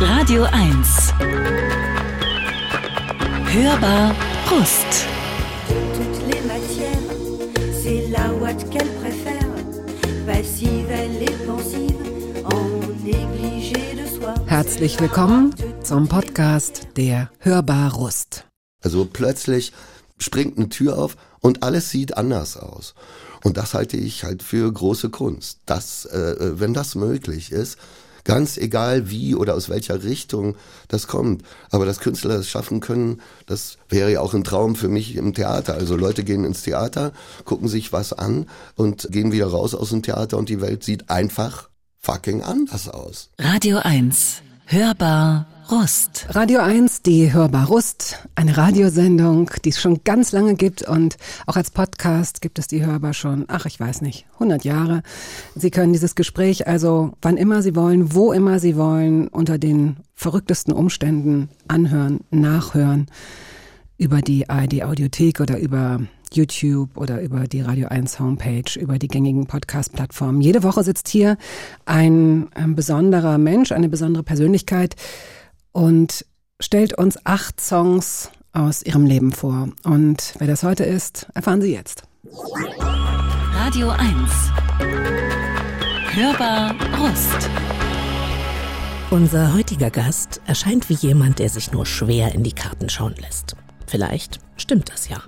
Radio 1. Hörbar Brust. toutes les matières, c'est la ouate qu'elle préfère. Passive, elle est pensive, en négligé de soi. Herzlich willkommen zum Podcast der Hörbar Rust. Also plötzlich springt eine Tür auf und alles sieht anders aus. Und das halte ich halt für große Kunst. Das, äh, wenn das möglich ist, ganz egal wie oder aus welcher Richtung das kommt. Aber dass Künstler das schaffen können, das wäre ja auch ein Traum für mich im Theater. Also Leute gehen ins Theater, gucken sich was an und gehen wieder raus aus dem Theater und die Welt sieht einfach fucking anders aus. Radio 1. Hörbar Rust. Radio 1, die Hörbar Rust, eine Radiosendung, die es schon ganz lange gibt und auch als Podcast gibt es die Hörbar schon, ach ich weiß nicht, 100 Jahre. Sie können dieses Gespräch also wann immer Sie wollen, wo immer Sie wollen, unter den verrücktesten Umständen anhören, nachhören über die ARD Audiothek oder über YouTube oder über die Radio 1 Homepage, über die gängigen Podcast-Plattformen. Jede Woche sitzt hier ein, ein besonderer Mensch, eine besondere Persönlichkeit und stellt uns acht Songs aus ihrem Leben vor. Und wer das heute ist, erfahren Sie jetzt. Radio 1. Hörbar Rust. Unser heutiger Gast erscheint wie jemand, der sich nur schwer in die Karten schauen lässt. Vielleicht stimmt das ja.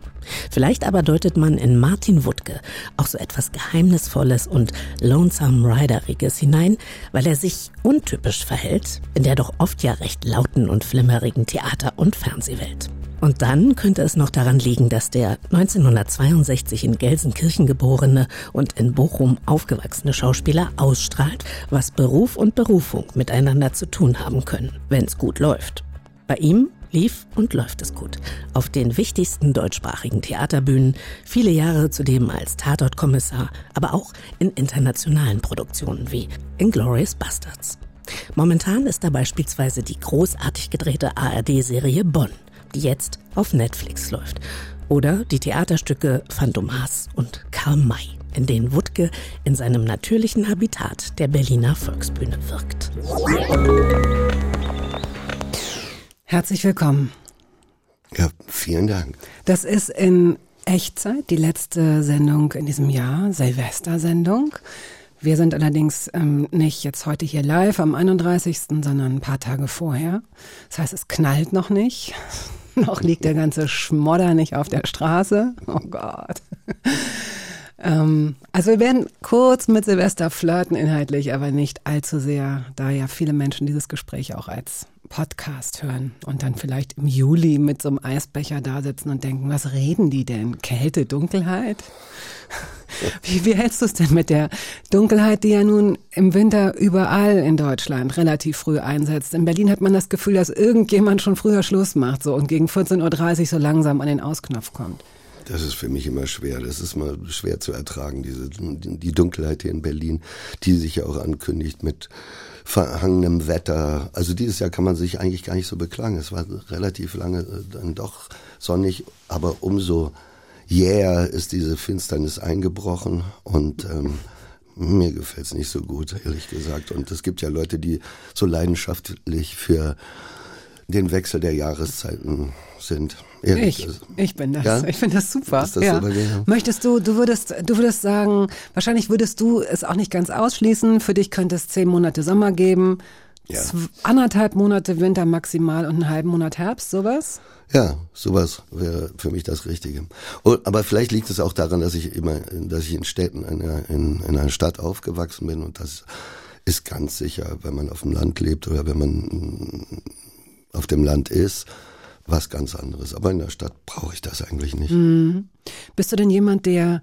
Vielleicht aber deutet man in Martin Wuttke auch so etwas Geheimnisvolles und Lonesome Rideriges hinein, weil er sich untypisch verhält in der doch oft ja recht lauten und flimmerigen Theater- und Fernsehwelt. Und dann könnte es noch daran liegen, dass der 1962 in Gelsenkirchen geborene und in Bochum aufgewachsene Schauspieler ausstrahlt, was Beruf und Berufung miteinander zu tun haben können, wenn es gut läuft. Bei ihm lief und läuft es gut. Auf den wichtigsten deutschsprachigen Theaterbühnen, viele Jahre zudem als Tatortkommissar, aber auch in internationalen Produktionen wie Inglourious Bastards. Momentan ist da beispielsweise die großartig gedrehte ARD-Serie Bonn, die jetzt auf Netflix läuft. Oder die Theaterstücke Phantomas und Karl May, in denen Wuttke in seinem natürlichen Habitat der Berliner Volksbühne wirkt. Herzlich willkommen. Ja, vielen Dank. Das ist in Echtzeit die letzte Sendung in diesem Jahr, Silvester-Sendung. Wir sind allerdings ähm, nicht jetzt heute hier live am 31., sondern ein paar Tage vorher. Das heißt, es knallt noch nicht. noch liegt der ganze Schmodder nicht auf der Straße. Oh Gott. Ähm, also wir werden kurz mit Silvester flirten inhaltlich, aber nicht allzu sehr, da ja viele Menschen dieses Gespräch auch als Podcast hören und dann vielleicht im Juli mit so einem Eisbecher da sitzen und denken, was reden die denn? Kälte, Dunkelheit? Wie, wie hältst du es denn mit der Dunkelheit, die ja nun im Winter überall in Deutschland relativ früh einsetzt? In Berlin hat man das Gefühl, dass irgendjemand schon früher Schluss macht so und gegen 14.30 Uhr so langsam an den Ausknopf kommt. Das ist für mich immer schwer. Das ist mal schwer zu ertragen, diese, die Dunkelheit hier in Berlin, die sich ja auch ankündigt mit verhangenem Wetter. Also dieses Jahr kann man sich eigentlich gar nicht so beklagen. Es war relativ lange äh, dann doch sonnig, aber umso jäher ist diese Finsternis eingebrochen und ähm, mir gefällt's nicht so gut, ehrlich gesagt. Und es gibt ja Leute, die so leidenschaftlich für den Wechsel der Jahreszeiten sind. Ehrlich. Ich, ich bin das. Ja? Ich finde das super. Das ja. Möchtest du, du würdest, du würdest sagen, wahrscheinlich würdest du es auch nicht ganz ausschließen. Für dich könnte es zehn Monate Sommer geben, Ja. anderthalb Monate Winter maximal und einen halben Monat Herbst, sowas? Ja, sowas wäre für mich das Richtige. Und, aber vielleicht liegt es auch daran, dass ich immer, dass ich in Städten, in, einer- in, in einer Stadt aufgewachsen bin und das ist ganz sicher, wenn man auf dem Land lebt oder wenn man mm, auf dem Land ist, was ganz anderes. Aber in der Stadt brauche ich das eigentlich nicht. Bist du denn jemand, der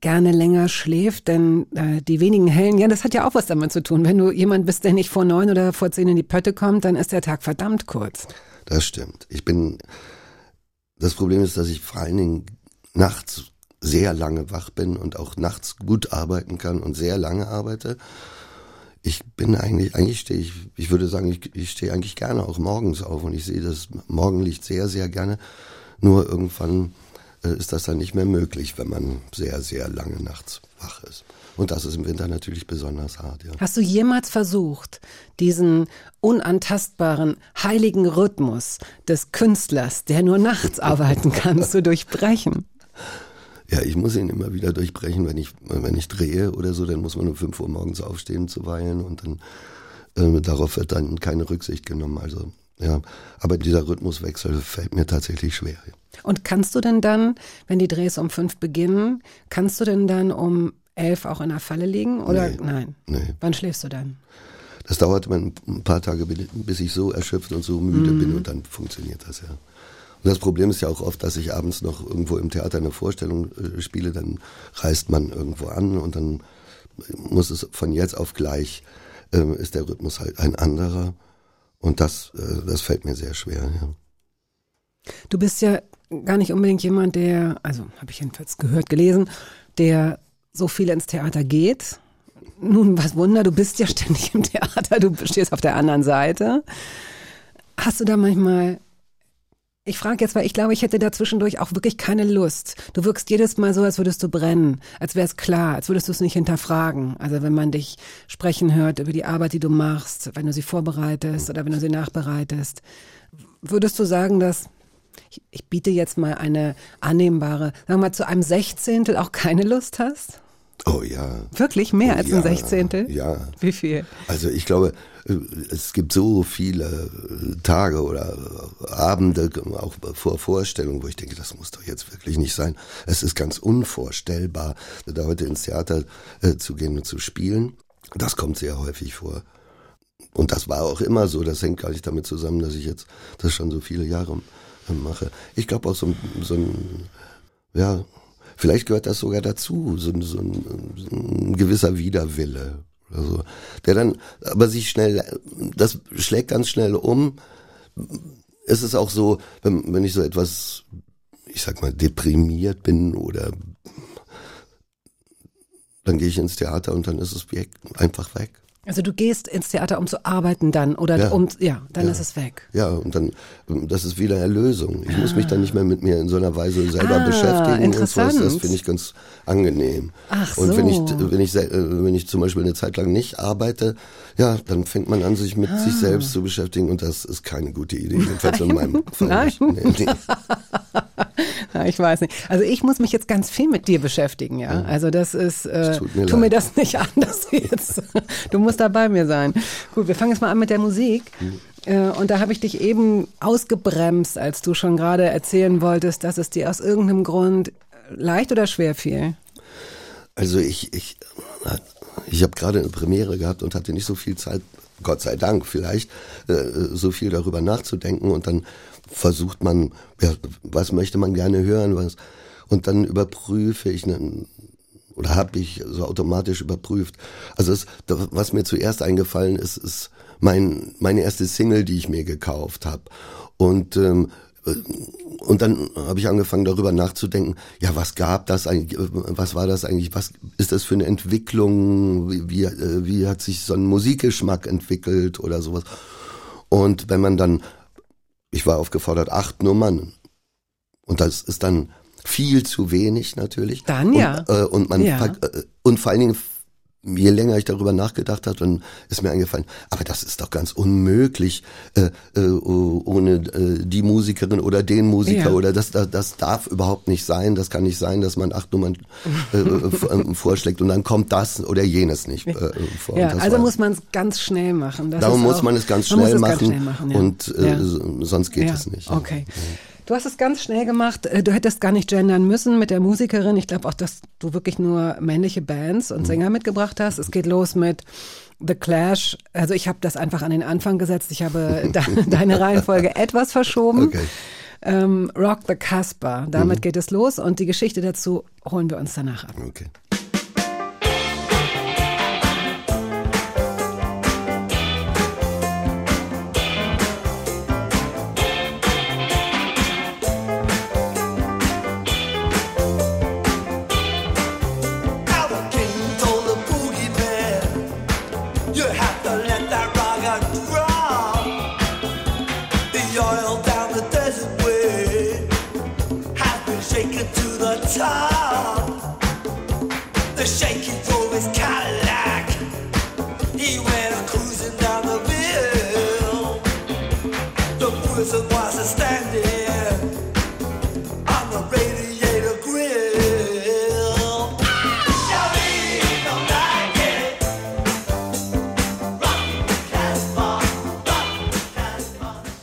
gerne länger schläft? Denn äh, die wenigen hellen, ja, das hat ja auch was damit zu tun. Wenn du jemand bist, der nicht vor neun oder vor zehn in die Pötte kommt, dann ist der Tag verdammt kurz. Das stimmt. Ich bin, das Problem ist, dass ich vor allen Dingen nachts sehr lange wach bin und auch nachts gut arbeiten kann und sehr lange arbeite. Ich bin eigentlich, eigentlich stehe ich, ich würde sagen, ich, ich stehe eigentlich gerne auch morgens auf und ich sehe das Morgenlicht sehr, sehr gerne. Nur irgendwann äh, ist das dann nicht mehr möglich, wenn man sehr, sehr lange nachts wach ist. Und das ist im Winter natürlich besonders hart. Ja. Hast du jemals versucht, diesen unantastbaren, heiligen Rhythmus des Künstlers, der nur nachts arbeiten kann, zu durchbrechen? Ja, ich muss ihn immer wieder durchbrechen, wenn ich, wenn ich drehe oder so, dann muss man um 5 Uhr morgens aufstehen zuweilen und dann äh, darauf wird dann keine Rücksicht genommen. Also ja, aber dieser Rhythmuswechsel fällt mir tatsächlich schwer. Und kannst du denn dann, wenn die Drehs um fünf beginnen, kannst du denn dann um elf auch in der Falle liegen? Oder Nee. nein? Nee. Wann schläfst du dann? Das dauert ein paar Tage, bis ich so erschöpft und so müde bin und dann funktioniert das ja. Und das Problem ist ja auch oft, dass ich abends noch irgendwo im Theater eine Vorstellung äh, spiele, dann reist man irgendwo an und dann muss es von jetzt auf gleich, äh, ist der Rhythmus halt ein anderer. Und das, äh, das fällt mir sehr schwer. Ja. Du bist ja gar nicht unbedingt jemand, der, also habe ich jedenfalls gehört, gelesen, der so viel ins Theater geht. Nun, was Wunder, du bist ja ständig im Theater, du stehst auf der anderen Seite. Hast du da manchmal, ich frage jetzt, weil ich glaube, ich hätte da zwischendurch auch wirklich keine Lust. Du wirkst jedes Mal so, als würdest du brennen, als wäre es klar, als würdest du es nicht hinterfragen. Also wenn man dich sprechen hört über die Arbeit, die du machst, wenn du sie vorbereitest oder wenn du sie nachbereitest. Würdest du sagen, dass ich, ich biete jetzt mal eine annehmbare, sagen wir mal zu einem Sechzehntel auch keine Lust hast? Oh ja. Wirklich mehr Oh als ja, ein Sechzehntel? Ja. Wie viel? Also ich glaube, äh, es gibt so viele äh, Tage oder äh, Abende, auch vor Vorstellungen, wo ich denke, das muss doch jetzt wirklich nicht sein. Es ist ganz unvorstellbar, da heute ins Theater zu gehen und zu spielen. Das kommt sehr häufig vor. Und das war auch immer so. Das hängt gar nicht damit zusammen, dass ich jetzt das schon so viele Jahre mache. Ich glaube auch so, so ein, ja, vielleicht gehört das sogar dazu, so, ein- so, ein, so ein gewisser Widerwille. Oder so, der dann aber sich schnell, das schlägt ganz schnell um. Es ist auch so, wenn, wenn ich so etwas, ich sag mal, deprimiert bin oder dann gehe ich ins Theater und dann ist es weg, einfach weg. Also du gehst ins Theater, um zu arbeiten dann oder Ja. um, ja, dann Ja. ist es weg. Ja, und dann, das ist wieder Erlösung. Ich muss mich dann nicht mehr mit mir in so einer Weise selber Ah, beschäftigen und so. Das finde ich ganz angenehm. Ach und wenn ich, so. wenn ich, äh, wenn ich zum Beispiel eine Zeit lang nicht arbeite, ja, dann fängt man an, sich mit sich Ah. selbst zu beschäftigen und das ist keine gute Idee. Jedenfalls in meinem Fall Nein. nicht. Nee, nee. Ja, ich weiß nicht. Also ich muss mich jetzt ganz viel mit dir beschäftigen, ja. Also das ist, äh, tut mir tu mir das nicht an, dass du jetzt, du musst da bei mir sein. Gut, wir fangen jetzt mal an mit der Musik. Hm. Äh, Und da habe ich dich eben ausgebremst, als du schon gerade erzählen wolltest, dass es dir aus irgendeinem Grund leicht oder schwer fiel. Also ich, ich, ich habe gerade eine Premiere gehabt und hatte nicht so viel Zeit, Gott sei Dank vielleicht, äh, so viel darüber nachzudenken und dann versucht man, ja, was möchte man gerne hören, was und dann überprüfe ich einen oder habe ich so automatisch überprüft. Also es, was mir zuerst eingefallen ist, ist mein meine erste Single, die ich mir gekauft habe und ähm, und dann habe ich angefangen darüber nachzudenken, ja, was gab das eigentlich, was war das eigentlich, was ist das für eine Entwicklung, wie, wie, äh, wie hat sich so ein Musikgeschmack entwickelt oder sowas. Und wenn man dann, ich war aufgefordert, acht Nummern und das ist dann viel zu wenig natürlich. Dann ja. Und, äh, und man Ja. äh, und vor allen Dingen je länger ich darüber nachgedacht habe, dann ist mir eingefallen, aber das ist doch ganz unmöglich äh, äh, ohne äh, die Musikerin oder den Musiker Ja. oder das, das das darf überhaupt nicht sein, das kann nicht sein, dass man acht Nummern äh, äh, v- äh, vorschlägt und dann kommt das oder jenes nicht äh, vor. Ja, also muss man es ganz schnell machen. Das Darum muss auch- man es ganz schnell machen, machen ja. und äh, Ja. so- sonst geht es nicht. Okay. Du hast es ganz schnell gemacht. Äh, Du hättest gar nicht gendern müssen mit der Musikerin. Ich glaube auch, dass du wirklich nur männliche Bands Mhm. und Sänger mitgebracht hast. Es geht los mit The Clash. Also ich habe das einfach an den Anfang gesetzt. Ich habe de deine Reihenfolge etwas verschoben. Okay. Ähm, Rock the Casbah. Damit Mhm. geht es los und die Geschichte dazu holen wir uns danach ab. Okay.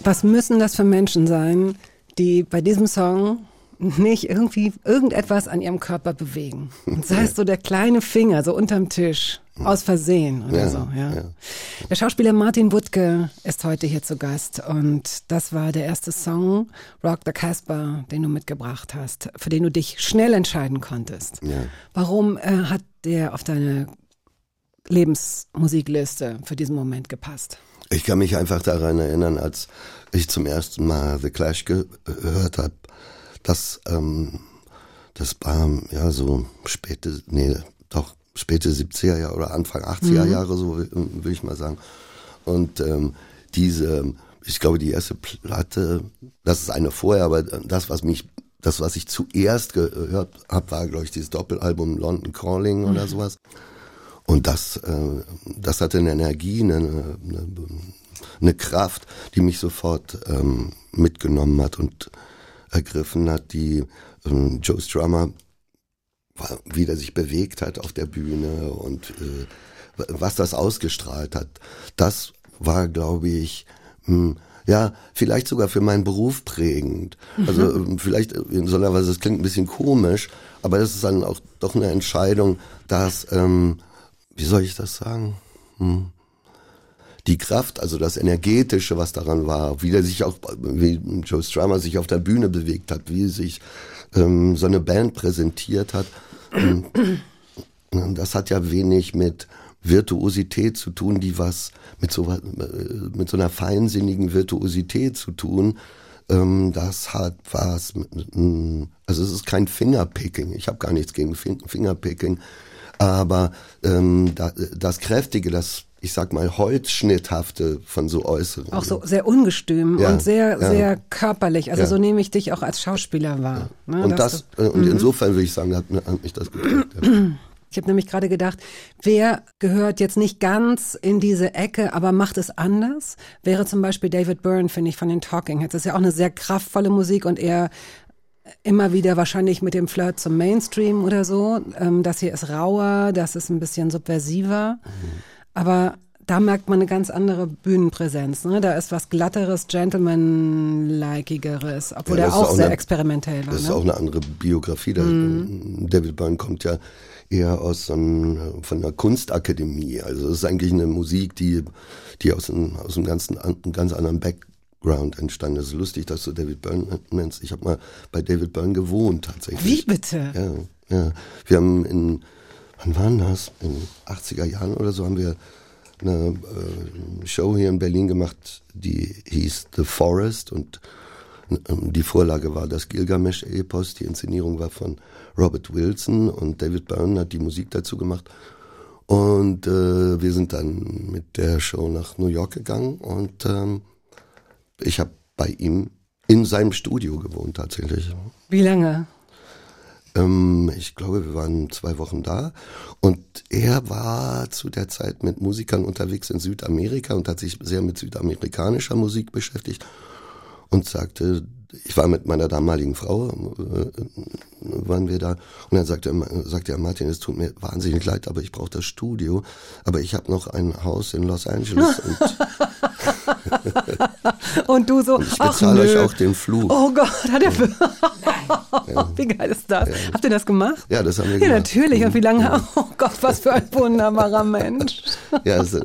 Was müssen das für Menschen sein, die bei diesem Song nicht irgendwie irgendetwas an ihrem Körper bewegen? Und sei es so der kleine Finger, so unterm Tisch, aus Versehen oder Ja, so. Ja. ja. Der Schauspieler Martin Wuttke ist heute hier zu Gast und das war der erste Song, Rock the Casbah, den du mitgebracht hast, für den du dich schnell entscheiden konntest. Ja. Warum äh, hat der auf deine Lebensmusikliste für diesen Moment gepasst? Ich kann mich einfach daran erinnern, als ich zum ersten Mal The Clash gehört habe, dass ähm, das war ja so späte, nee, doch späte 70er Jahre oder Anfang 80er Jahre, so will, ich mal sagen. Und ähm, diese, ich glaube, die erste Platte, das ist eine vorher, aber das, was mich, das, was ich zuerst gehört habe, war, glaube ich, dieses Doppelalbum London Calling oder sowas. Und das, äh, das hatte eine Energie, eine, eine, eine Kraft, die mich sofort ähm, mitgenommen hat und ergriffen hat, die ähm, Joe Strummer wa- wie der sich bewegt hat auf der Bühne und äh, was das ausgestrahlt hat. Das war, glaube ich, mh, ja, vielleicht sogar für meinen Beruf prägend. Also ähm, vielleicht in so einer Weise, das klingt ein bisschen komisch, aber das ist dann auch doch eine Entscheidung, dass, ähm, wie soll ich das sagen? Hm. Die Kraft, also das Energetische, was daran war, wie der sich auch, wie Joe Strummer sich auf der Bühne bewegt hat, wie sich ähm, so eine Band präsentiert hat, das hat ja wenig mit Virtuosität zu tun, die was mit so, mit so einer feinsinnigen Virtuosität zu tun. Ähm, das hat was, also es ist kein Fingerpicking. Ich habe gar nichts gegen Fin- Fingerpicking, aber ähm, da, das kräftige, das ich sag mal holzschnitthafte von so Äußeren. Auch so sehr ungestüm Ja, und sehr, ja. sehr körperlich. Also Ja. so nehme ich dich auch als Schauspieler wahr. Ne, und das, äh, und insofern würde ich sagen, hat, hat mich das geprägt. Ich habe nämlich gerade gedacht, wer gehört jetzt nicht ganz in diese Ecke, aber macht es anders? Wäre zum Beispiel David Byrne, finde ich, von den Talking Heads. Das ist ja auch eine sehr kraftvolle Musik und eher immer wieder wahrscheinlich mit dem Flirt zum Mainstream oder so. Ähm, das hier ist rauer, das ist ein bisschen subversiver. Aber da merkt man eine ganz andere Bühnenpräsenz. Ne? Da ist was glatteres, gentleman-likeigeres, obwohl Ja, ist auch auch sehr eine- experimentell war. Das ist ne? auch eine andere Biografie. Der, David Byrne kommt ja eher aus so einem, von einer Kunstakademie. Also es ist eigentlich eine Musik, die, die aus einem, aus einem ganzen, an- einem ganz anderen Background entstanden ist. Ist lustig, dass du David Byrne nennst. Ich habe mal bei David Byrne gewohnt tatsächlich. Wie bitte? Ja, ja. Wir haben in, wann waren das? In 80er Jahren oder so haben wir eine äh, Show hier in Berlin gemacht, die hieß The Forest und ähm, die Vorlage war das Gilgamesch-Epos, die Inszenierung war von Robert Wilson und David Byrne hat die Musik dazu gemacht. Und äh, wir sind dann mit der Show nach New York gegangen und ähm, ich habe bei ihm in seinem Studio gewohnt tatsächlich. Wie lange? Ähm, ich glaube, wir waren zwei Wochen da. Und er war zu der Zeit mit Musikern unterwegs in Südamerika und hat sich sehr mit südamerikanischer Musik beschäftigt und sagte, ich war mit meiner damaligen Frau, äh, waren wir da. Und dann sagte, er- sagte er, Martin, es tut mir wahnsinnig leid, aber ich brauche das Studio, aber ich habe noch ein Haus in Los Angeles und Und du so, ich ach bezahle euch auch den Flug. Oh Gott, hat er. Wie geil ist das? Habt ihr das gemacht? Ja, das haben wir Ja, gemacht. natürlich. Und wie lange? Oh Gott, was für ein wunderbarer Mensch. Ja, also,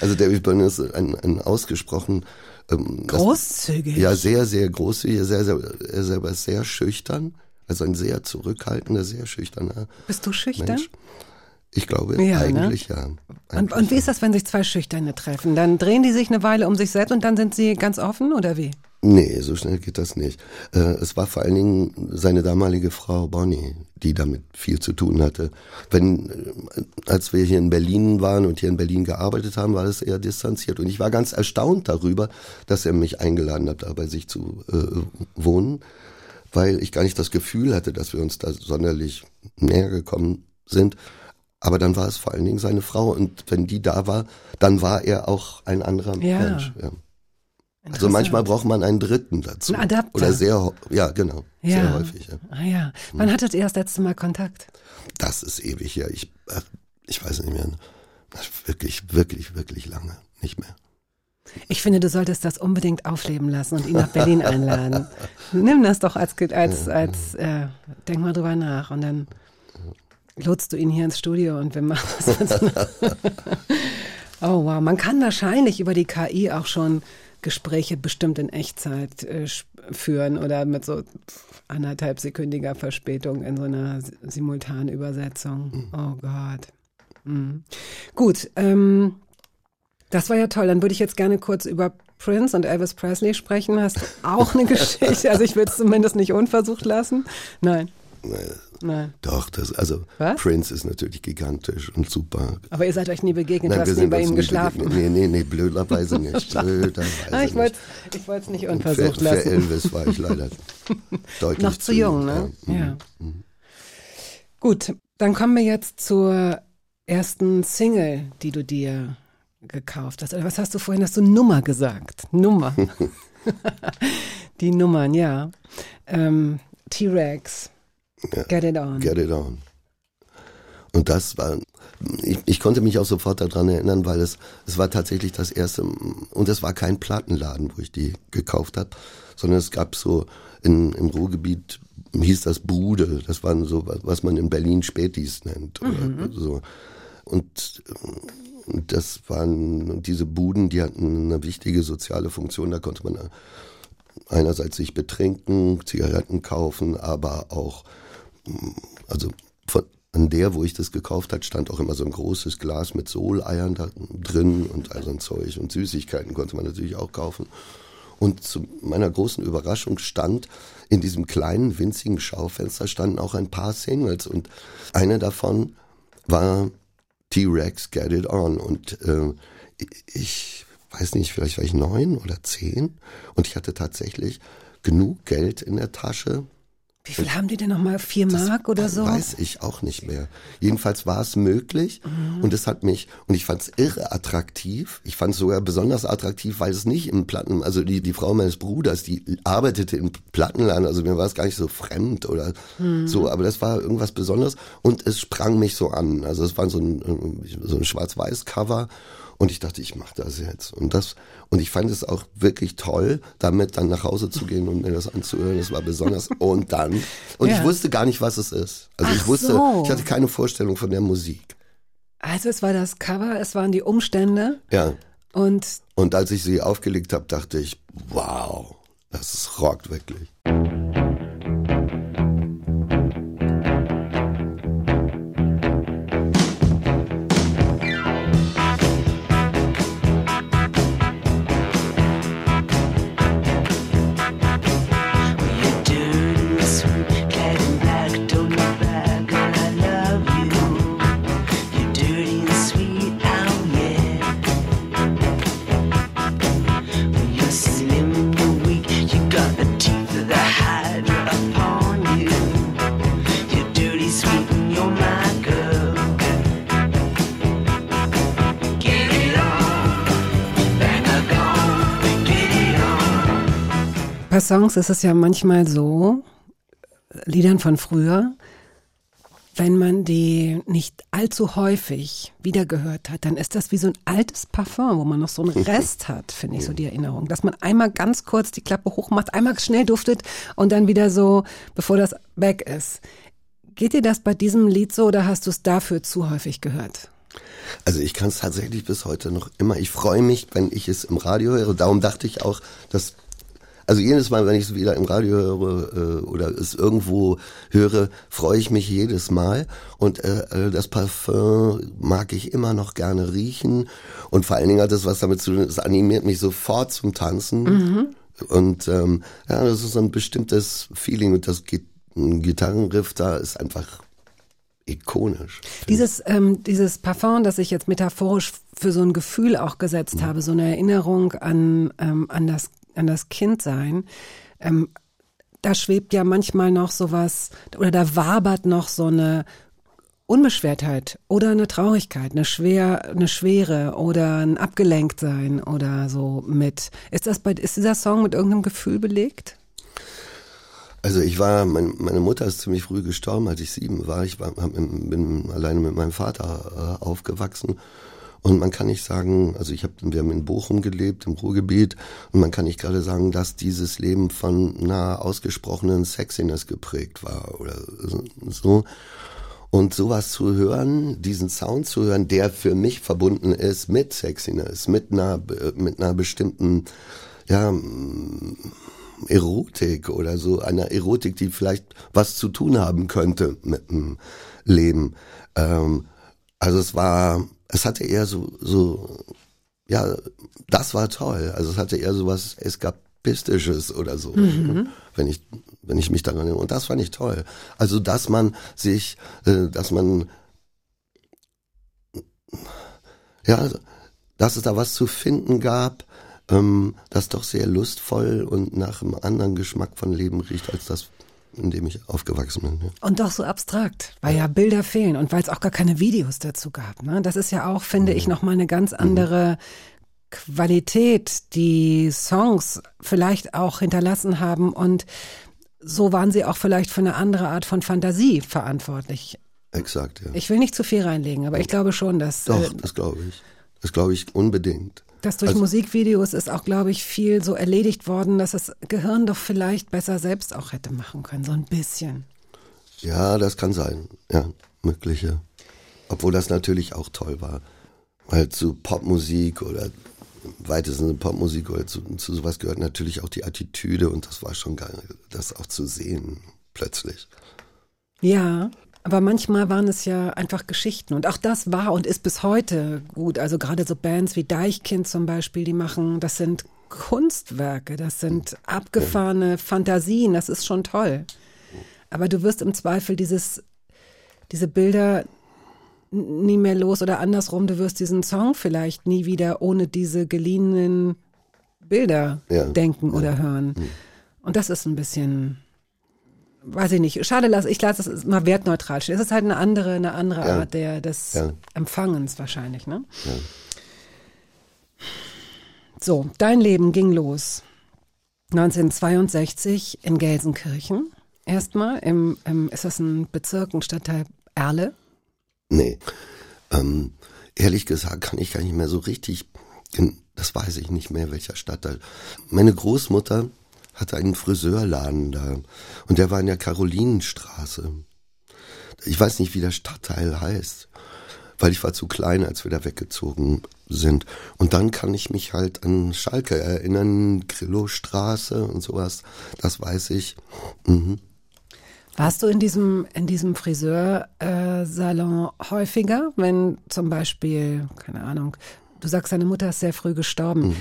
also David Byrne ist ein, ein ausgesprochen ähm, das- Großzügig. Ja, sehr, sehr großzügig, sehr, sehr, er selber ist sehr schüchtern, also ein sehr zurückhaltender, sehr schüchterner Bist du schüchtern? Mensch. Ich glaube, Ja, ne? eigentlich ja. Und, Eigentlich und wie ist das, wenn sich zwei Schüchterne treffen? Dann drehen die sich eine Weile um sich selbst und dann sind sie ganz offen oder wie? Nee, so schnell geht das nicht. Äh, es war vor allen Dingen seine damalige Frau Bonnie, die damit viel zu tun hatte. Wenn, äh, als wir hier in Berlin waren und hier in Berlin gearbeitet haben, war das eher distanziert. Und ich war ganz erstaunt darüber, dass er mich eingeladen hat, da bei sich zu äh, wohnen. weil ich gar nicht das Gefühl hatte, dass wir uns da sonderlich näher gekommen sind. Aber dann war es vor allen Dingen seine Frau und wenn die da war, dann war er auch ein anderer Ja. Mensch. Ja. Also manchmal braucht man einen Dritten dazu. Ein Adapter. Oder sehr, ja genau, Ja. sehr häufig. Ja. Ah ja. Wann hattet ihr das letzte Mal Kontakt? Das ist ewig her. Ich, äh, ich weiß nicht mehr. Wirklich, wirklich, wirklich lange nicht mehr. Ich finde, du solltest das unbedingt aufleben lassen und ihn nach Berlin einladen. Nimm das doch als, als, als äh, denk mal drüber nach und dann lotst du ihn hier ins Studio und wir machen das. jetzt. oh wow, man kann wahrscheinlich über die KI auch schon Gespräche bestimmt in Echtzeit äh, führen oder mit so anderthalb sekündiger Verspätung in so einer S- Simultanübersetzung. Oh Gott. Mhm. Gut, ähm, das war ja toll. Dann würde ich jetzt gerne kurz über Prince und Elvis Presley sprechen. Hast du auch eine Geschichte? Also ich will es zumindest nicht unversucht lassen. Nein. Nein. Doch, das, also Was? Prince ist natürlich gigantisch und super. Aber ihr seid euch nie begegnet, du wir hast nie bei ihm geschlafen. Nee, nee, nee, blöderweise nicht. blöderweise Ah, ich wollte ich wollte es nicht für, unversucht für lassen. Elvis war ich leider deutlich Noch zu jung, ne? Ja. Ja. Gut, dann kommen wir jetzt zur ersten Single, die du dir gekauft hast. Oder was hast du vorhin? Hast du Nummer gesagt? Nummer. die Nummern, ja. Ähm, T-Rex. Get it on. Get it on. Und das war, ich, ich konnte mich auch sofort daran erinnern, weil es, es war tatsächlich das erste, und es war kein Plattenladen, wo ich die gekauft habe, sondern es gab so in, im Ruhrgebiet hieß das Bude, das waren so, was- man in Berlin Spätis nennt oder so. Und das waren diese Buden, die hatten eine wichtige soziale Funktion, da konnte man einerseits sich betrinken, Zigaretten kaufen, aber auch, also von, an der, wo ich das gekauft hat, stand auch immer so ein großes Glas mit Soleiern da drin und all so ein Zeug und Süßigkeiten konnte man natürlich auch kaufen. Und zu meiner großen Überraschung stand in diesem kleinen, winzigen Schaufenster standen auch ein paar Singles und eine davon war T-Rex Get It On und äh, ich weiß nicht, vielleicht war ich neun oder zehn und ich hatte tatsächlich genug Geld in der Tasche. Wie viel haben die denn nochmal? Vier Mark oder so? Weiß ich auch nicht mehr. Jedenfalls war es möglich Mhm. und es hat mich, und ich fand es irre attraktiv. Ich fand es sogar besonders attraktiv, weil es nicht im Platten, also die, die Frau meines Bruders, die arbeitete im Plattenladen, also mir war es gar nicht so fremd oder Mhm. so, aber das war irgendwas Besonderes und es sprang mich so an. Also es war so ein, so ein Schwarz-Weiß-Cover und ich dachte, ich mache das jetzt. Und das, und ich fand es auch wirklich toll, damit dann nach Hause zu gehen und mir das anzuhören. Das war besonders. Und dann, und Ja. ich wusste gar nicht, was es ist. Also Ach ich wusste, so. ich hatte keine Vorstellung von der Musik. Also es war das Cover, es waren die Umstände Ja. und Und als ich sie aufgelegt habe, dachte ich, wow, das rockt wirklich. Bei Songs ist es ja manchmal so, Liedern von früher, wenn man die nicht allzu häufig wiedergehört hat, dann ist das wie so ein altes Parfum, wo man noch so einen Rest hat, finde ich so die Erinnerung. Dass man einmal ganz kurz die Klappe hochmacht, einmal schnell duftet und dann wieder so, bevor das weg ist. Geht dir das bei diesem Lied so oder hast du es dafür zu häufig gehört? Also ich kann es tatsächlich bis heute noch immer. Ich freue mich, wenn ich es im Radio höre. Darum dachte ich auch, dass also jedes Mal, wenn ich es wieder im Radio höre äh, oder es irgendwo höre, freue ich mich jedes Mal. Und äh, äh, das Parfum mag ich immer noch gerne riechen. Und vor allen Dingen hat es was damit zu tun, es animiert mich sofort zum Tanzen. Und ähm, ja, das ist so ein bestimmtes Feeling. Und das Git- Gitarrenriff da ist einfach ikonisch. Dieses, ähm, dieses Parfum, das ich jetzt metaphorisch für so ein Gefühl auch gesetzt habe, so eine Erinnerung an, ähm, an, das, an das Kindsein, ähm, da schwebt ja manchmal noch sowas oder da wabert noch so eine Unbeschwertheit oder eine Traurigkeit, eine schwer, eine Schwere oder ein Abgelenktsein oder so mit. Ist das bei, ist dieser Song mit irgendeinem Gefühl belegt? Also ich war, mein, meine Mutter ist ziemlich früh gestorben, als ich sieben war. Ich war, hab, bin alleine mit meinem Vater äh, aufgewachsen. Und man kann nicht sagen, also ich hab, wir haben in Bochum gelebt, im Ruhrgebiet, und man kann nicht gerade sagen, dass dieses Leben von einer ausgesprochenen Sexiness geprägt war oder so. Und sowas zu hören, diesen Sound zu hören, der für mich verbunden ist mit Sexiness, mit einer, mit einer bestimmten, ja, Erotik oder so, einer Erotik, die vielleicht was zu tun haben könnte mit dem Leben. Ähm, also es war, es hatte eher so, so, ja, das war toll. Also es hatte eher so was Eskapistisches oder so, mhm. wenn ich, wenn ich mich daran erinnere. Und das fand ich toll. Also, dass man sich, äh, dass man, ja, dass es da was zu finden gab, ähm, das doch sehr lustvoll und nach einem anderen Geschmack von Leben riecht, als das, in dem ich aufgewachsen bin. Ja. Und doch so abstrakt, weil ja Bilder fehlen und weil es auch gar keine Videos dazu gab. Ne? Das ist ja auch, finde ich, nochmal eine ganz andere Qualität, die Songs vielleicht auch hinterlassen haben und so waren sie auch vielleicht für eine andere Art von Fantasie verantwortlich. Exakt, ja. Ich will nicht zu viel reinlegen, aber ich glaube schon, dass. Doch, äh, das glaube ich. Das glaube ich unbedingt. Dass durch Also- Musikvideos ist auch, glaube ich, viel so erledigt worden, dass das Gehirn doch vielleicht besser selbst auch hätte machen können, so ein bisschen. Ja, das kann sein. Ja, mögliche. Obwohl das natürlich auch toll war. Weil zu Popmusik oder im weitesten Sinne Popmusik oder zu, zu sowas gehört natürlich auch die Attitüde und das war schon geil, das auch zu sehen plötzlich. Ja, aber manchmal waren es ja einfach Geschichten. Und auch das war und ist bis heute gut. Also gerade so Bands wie Deichkind zum Beispiel, die machen, das sind Kunstwerke, das sind abgefahrene Fantasien, das ist schon toll. Aber du wirst im Zweifel dieses, diese Bilder nie mehr los oder andersrum, du wirst diesen Song vielleicht nie wieder ohne diese geliehenen Bilder Ja, denken oder hören. Und das ist ein bisschen, weiß ich nicht. Schade, lass, ich lasse es mal wertneutral stehen. Es ist halt eine andere, eine andere Ja. Art der, des Ja. Empfangens wahrscheinlich, ne? So, dein Leben ging los 1962 in Gelsenkirchen. Erstmal im, im, ist das ein Bezirk, ein Stadtteil Erle? Nee. Ähm, ehrlich gesagt kann ich gar nicht mehr so richtig, das weiß ich nicht mehr, welcher Stadtteil. Meine Großmutter hatte einen Friseurladen da und der war in der Karolinenstraße. Ich weiß nicht, wie der Stadtteil heißt, weil ich war zu klein, als wir da weggezogen sind. Und dann kann ich mich halt an Schalke erinnern, Grillo-Straße und sowas, das weiß ich. Mhm. Warst du in diesem, in diesem Friseursalon häufiger, wenn zum Beispiel, keine Ahnung, du sagst, deine Mutter ist sehr früh gestorben. Mhm.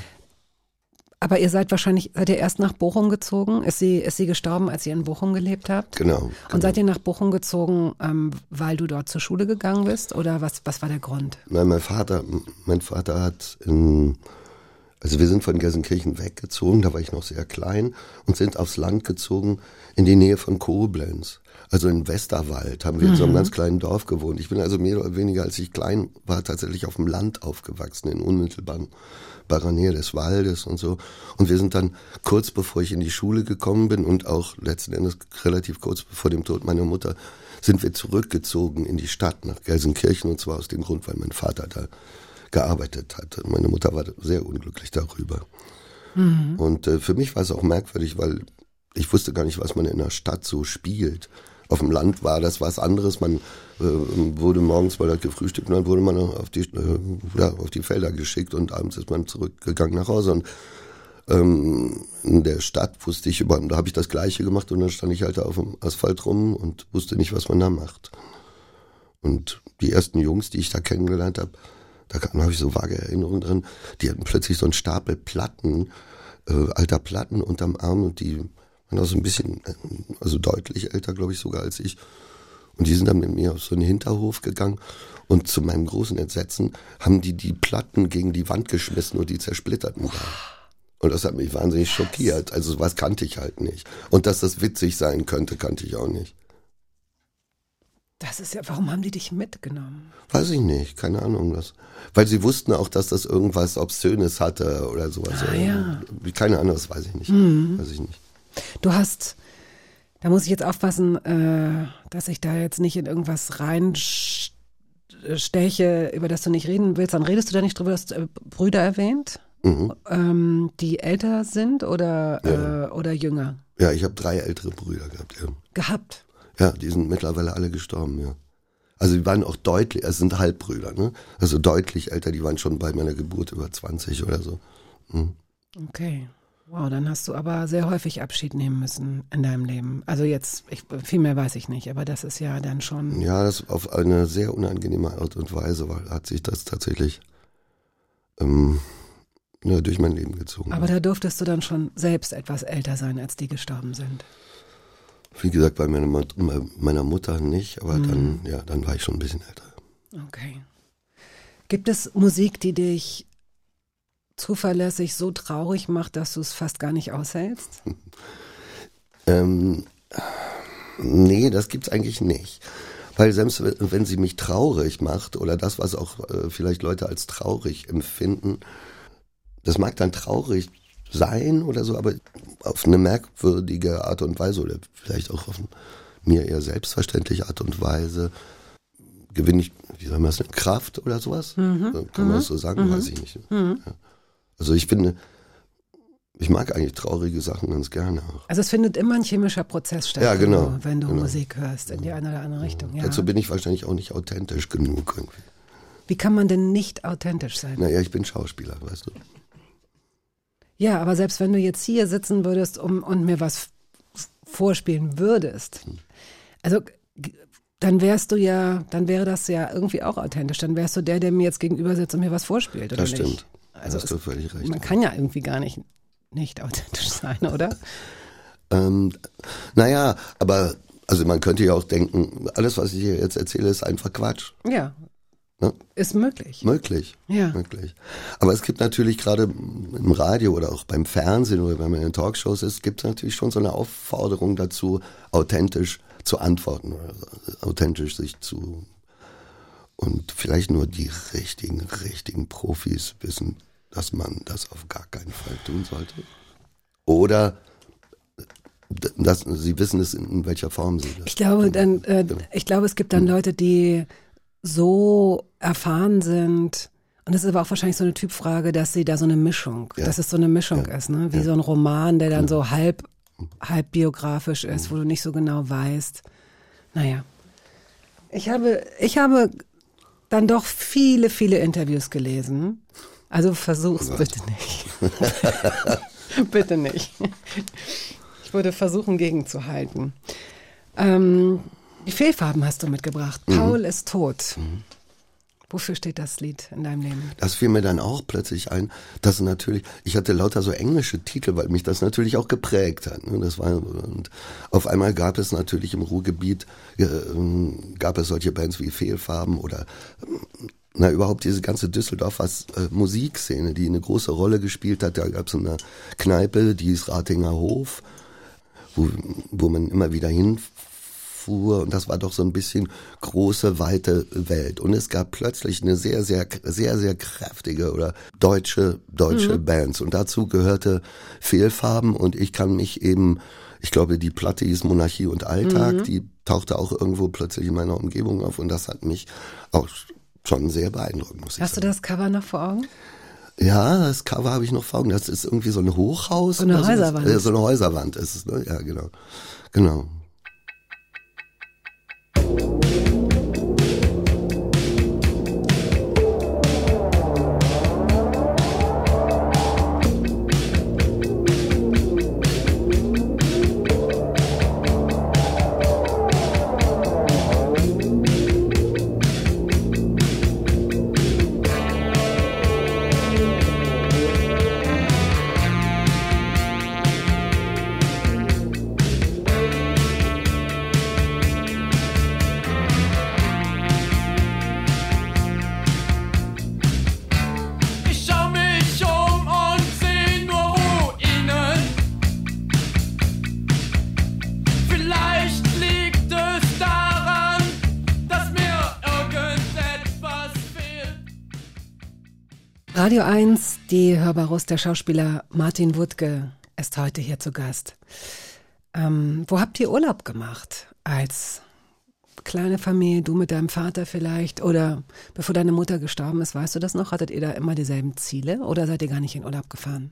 Aber ihr seid wahrscheinlich, seid ihr erst nach Bochum gezogen? Ist sie, ist sie gestorben, als ihr in Bochum gelebt habt? Genau. Und seid ihr nach Bochum gezogen, ähm, weil du dort zur Schule gegangen bist? Oder was, was war der Grund? Nein, mein Vater, mein Vater hat in, also wir sind von Gelsenkirchen weggezogen, da war ich noch sehr klein und sind aufs Land gezogen in die Nähe von Koblenz. Also in Westerwald haben wir in so einem ganz kleinen Dorf gewohnt. Ich bin also mehr oder weniger, als ich klein war, tatsächlich auf dem Land aufgewachsen, in unmittelbarer Nähe des Waldes und so. Und wir sind dann kurz bevor ich in die Schule gekommen bin und auch letzten Endes relativ kurz vor dem Tod meiner Mutter, sind wir zurückgezogen in die Stadt nach Gelsenkirchen und zwar aus dem Grund, weil mein Vater da gearbeitet hat. Meine Mutter war sehr unglücklich darüber. Und äh, für mich war es auch merkwürdig, weil ich wusste gar nicht, was man in der Stadt so spielt. Auf dem Land war das was anderes. Man äh, wurde morgens mal gefrühstückt und dann wurde man auf die, äh, ja, auf die Felder geschickt und abends ist man zurückgegangen nach Hause. Und ähm, in der Stadt wusste ich über, da habe ich das Gleiche gemacht und dann stand ich halt da auf dem Asphalt rum und wusste nicht, was man da macht. Und die ersten Jungs, die ich da kennengelernt habe, da habe ich so vage Erinnerungen drin, die hatten plötzlich so einen Stapel Platten, äh, alter Platten unterm Arm und die waren auch so ein bisschen, also deutlich älter, glaube ich, sogar als ich. Und die sind dann mit mir auf so einen Hinterhof gegangen und zu meinem großen Entsetzen haben die die Platten gegen die Wand geschmissen und die zersplitterten da. Und das hat mich wahnsinnig schockiert. Also sowas kannte ich halt nicht. Und dass das witzig sein könnte, kannte ich auch nicht. Das ist ja, warum haben die dich mitgenommen? Weiß ich nicht, keine Ahnung. Das, weil sie wussten auch, dass das irgendwas Obszönes hatte oder sowas. Ah, ja. Keine Ahnung, das weiß ich nicht. Weiß ich nicht. Du hast, da muss ich jetzt aufpassen, äh, dass ich da jetzt nicht in irgendwas reinsteche, über das du nicht reden willst. Dann redest du da nicht drüber, du hast äh, Brüder erwähnt, Mhm. ähm, die älter sind oder, Ja. äh, oder jünger Ja, ich habe drei ältere Brüder gehabt. Ja. gehabt. ja, die sind mittlerweile alle gestorben, ja. Also die waren auch deutlich, es sind Halbbrüder, ne? Also deutlich älter, die waren schon bei meiner Geburt über 20 oder so. Mhm. Okay. Wow, dann hast du aber sehr häufig Abschied nehmen müssen in deinem Leben. Also jetzt, ich, viel mehr weiß ich nicht, aber das ist ja dann schon. Ja, das auf eine sehr unangenehme Art und Weise weil, hat sich das tatsächlich ähm, ja, durch mein Leben gezogen. Aber da durftest du dann schon selbst etwas älter sein, als die gestorben sind. Wie gesagt, bei meiner, Mut- bei meiner Mutter nicht, aber Mhm. dann, ja, dann war ich schon ein bisschen älter. Okay. Gibt es Musik, die dich zuverlässig so traurig macht, dass du es fast gar nicht aushältst? Ähm, nee, das gibt's eigentlich nicht. Weil selbst wenn sie mich traurig macht oder das, was auch äh, vielleicht Leute als traurig empfinden, das mag dann traurig sein oder so, aber auf eine merkwürdige Art und Weise oder vielleicht auch auf eine mir eher selbstverständliche Art und Weise gewinne ich, wie soll man das nennen, Kraft oder sowas? Äh, Kann man das so sagen? Weiß ich nicht. Ja. Also ich finde, ich mag eigentlich traurige Sachen ganz gerne auch. Also es findet immer ein chemischer Prozess statt, Ja, genau, wenn du, wenn du genau. Musik hörst, in die eine oder andere Richtung. Ja. Dazu bin ich wahrscheinlich auch nicht authentisch genug irgendwie. Wie kann man denn nicht authentisch sein? Naja, ich bin Schauspieler, weißt du. Ja, aber selbst wenn du jetzt hier sitzen würdest um, und mir was vorspielen würdest, also g- dann wärst du ja, dann wäre das ja irgendwie auch authentisch. Dann wärst du der, der mir jetzt gegenüber sitzt und mir was vorspielt, oder Das nicht? stimmt. Also hast du völlig recht. Man kann ja irgendwie gar nicht nicht authentisch sein, oder? Ähm, naja, aber also man könnte ja auch denken, alles, was ich hier jetzt erzähle, ist einfach Quatsch. Ja. Ne? Ist möglich. Möglich. Ja. Möglich. Aber es gibt natürlich gerade im Radio oder auch beim Fernsehen oder wenn man in Talkshows ist, gibt es natürlich schon so eine Aufforderung dazu, authentisch zu antworten oder authentisch sich zu und vielleicht nur die richtigen, richtigen Profis wissen, dass man das auf gar keinen Fall tun sollte. Oder dass sie wissen es, in welcher Form sie das Ich glaube, dann, äh, Genau. ich glaube, es gibt dann Leute, die so erfahren sind. Und das ist aber auch wahrscheinlich so eine Typfrage, dass sie da so eine Mischung, Ja. dass es so eine Mischung ist, ne? Wie so ein Roman, der dann so halb, halb biografisch ist, wo du nicht so genau weißt. Naja. Ich habe, ich habe dann doch viele, viele Interviews gelesen. Also versuch's bitte nicht. bitte nicht. Ich würde versuchen, gegenzuhalten. Ähm, die Fehlfarben hast du mitgebracht. Paul ist tot. Wofür steht das Lied in deinem Leben? Das fiel mir dann auch plötzlich ein, dass natürlich, ich hatte lauter so englische Titel, weil mich das natürlich auch geprägt hat. ne, Das war, und auf einmal gab es natürlich im Ruhrgebiet, äh, gab es solche Bands wie Fehlfarben oder, na, überhaupt diese ganze Düsseldorfer äh, Musikszene, die eine große Rolle gespielt hat. Da gab es eine Kneipe, die ist Ratinger Hof, wo, wo man immer wieder hinfuhr. Und das war doch so ein bisschen große, weite Welt. Und es gab plötzlich eine sehr, sehr, sehr, sehr kräftige oder deutsche, deutsche Bands. Und dazu gehörte Fehlfarben. Und ich kann mich eben, ich glaube, die Platte hieß Monarchie und Alltag, die tauchte auch irgendwo plötzlich in meiner Umgebung auf. Und das hat mich auch schon sehr beeindruckt, muss ich Hast du sagen. das Cover noch vor Augen? Ja, das Cover habe ich noch vor Augen. Das ist irgendwie so ein Hochhaus. So eine. Häuserwand. Äh, so eine Häuserwand ist es, ne? Ja, genau. Genau. Radio 1, die Hörbarus, der Schauspieler Martin Wuttke ist heute hier zu Gast. Ähm, wo habt ihr Urlaub gemacht? Als kleine Familie, du mit deinem Vater vielleicht? Oder bevor deine Mutter gestorben ist, weißt du das noch? Hattet ihr da immer dieselben Ziele oder seid ihr gar nicht in Urlaub gefahren?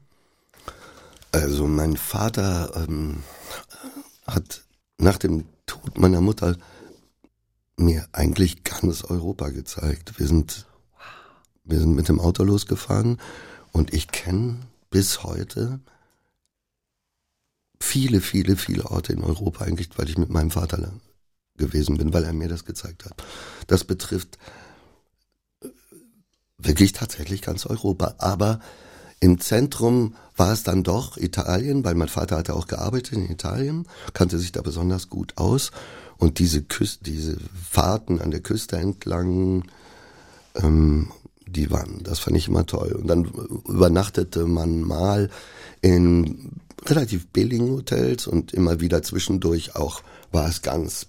Also mein Vater ähm, hat nach dem Tod meiner Mutter mir eigentlich ganz Europa gezeigt. Wir sind, wir sind mit dem Auto losgefahren und ich kenne bis heute viele, viele, viele Orte in Europa eigentlich, weil ich mit meinem Vater gewesen bin, weil er mir das gezeigt hat. Das betrifft äh, wirklich tatsächlich ganz Europa. Aber im Zentrum war es dann doch Italien, weil mein Vater hatte auch gearbeitet in Italien, kannte sich da besonders gut aus. Und diese Küste, diese Fahrten an der Küste entlang, ähm, die waren, das fand ich immer toll. Und dann übernachtete man mal in relativ billigen Hotels und immer wieder zwischendurch auch war es ganz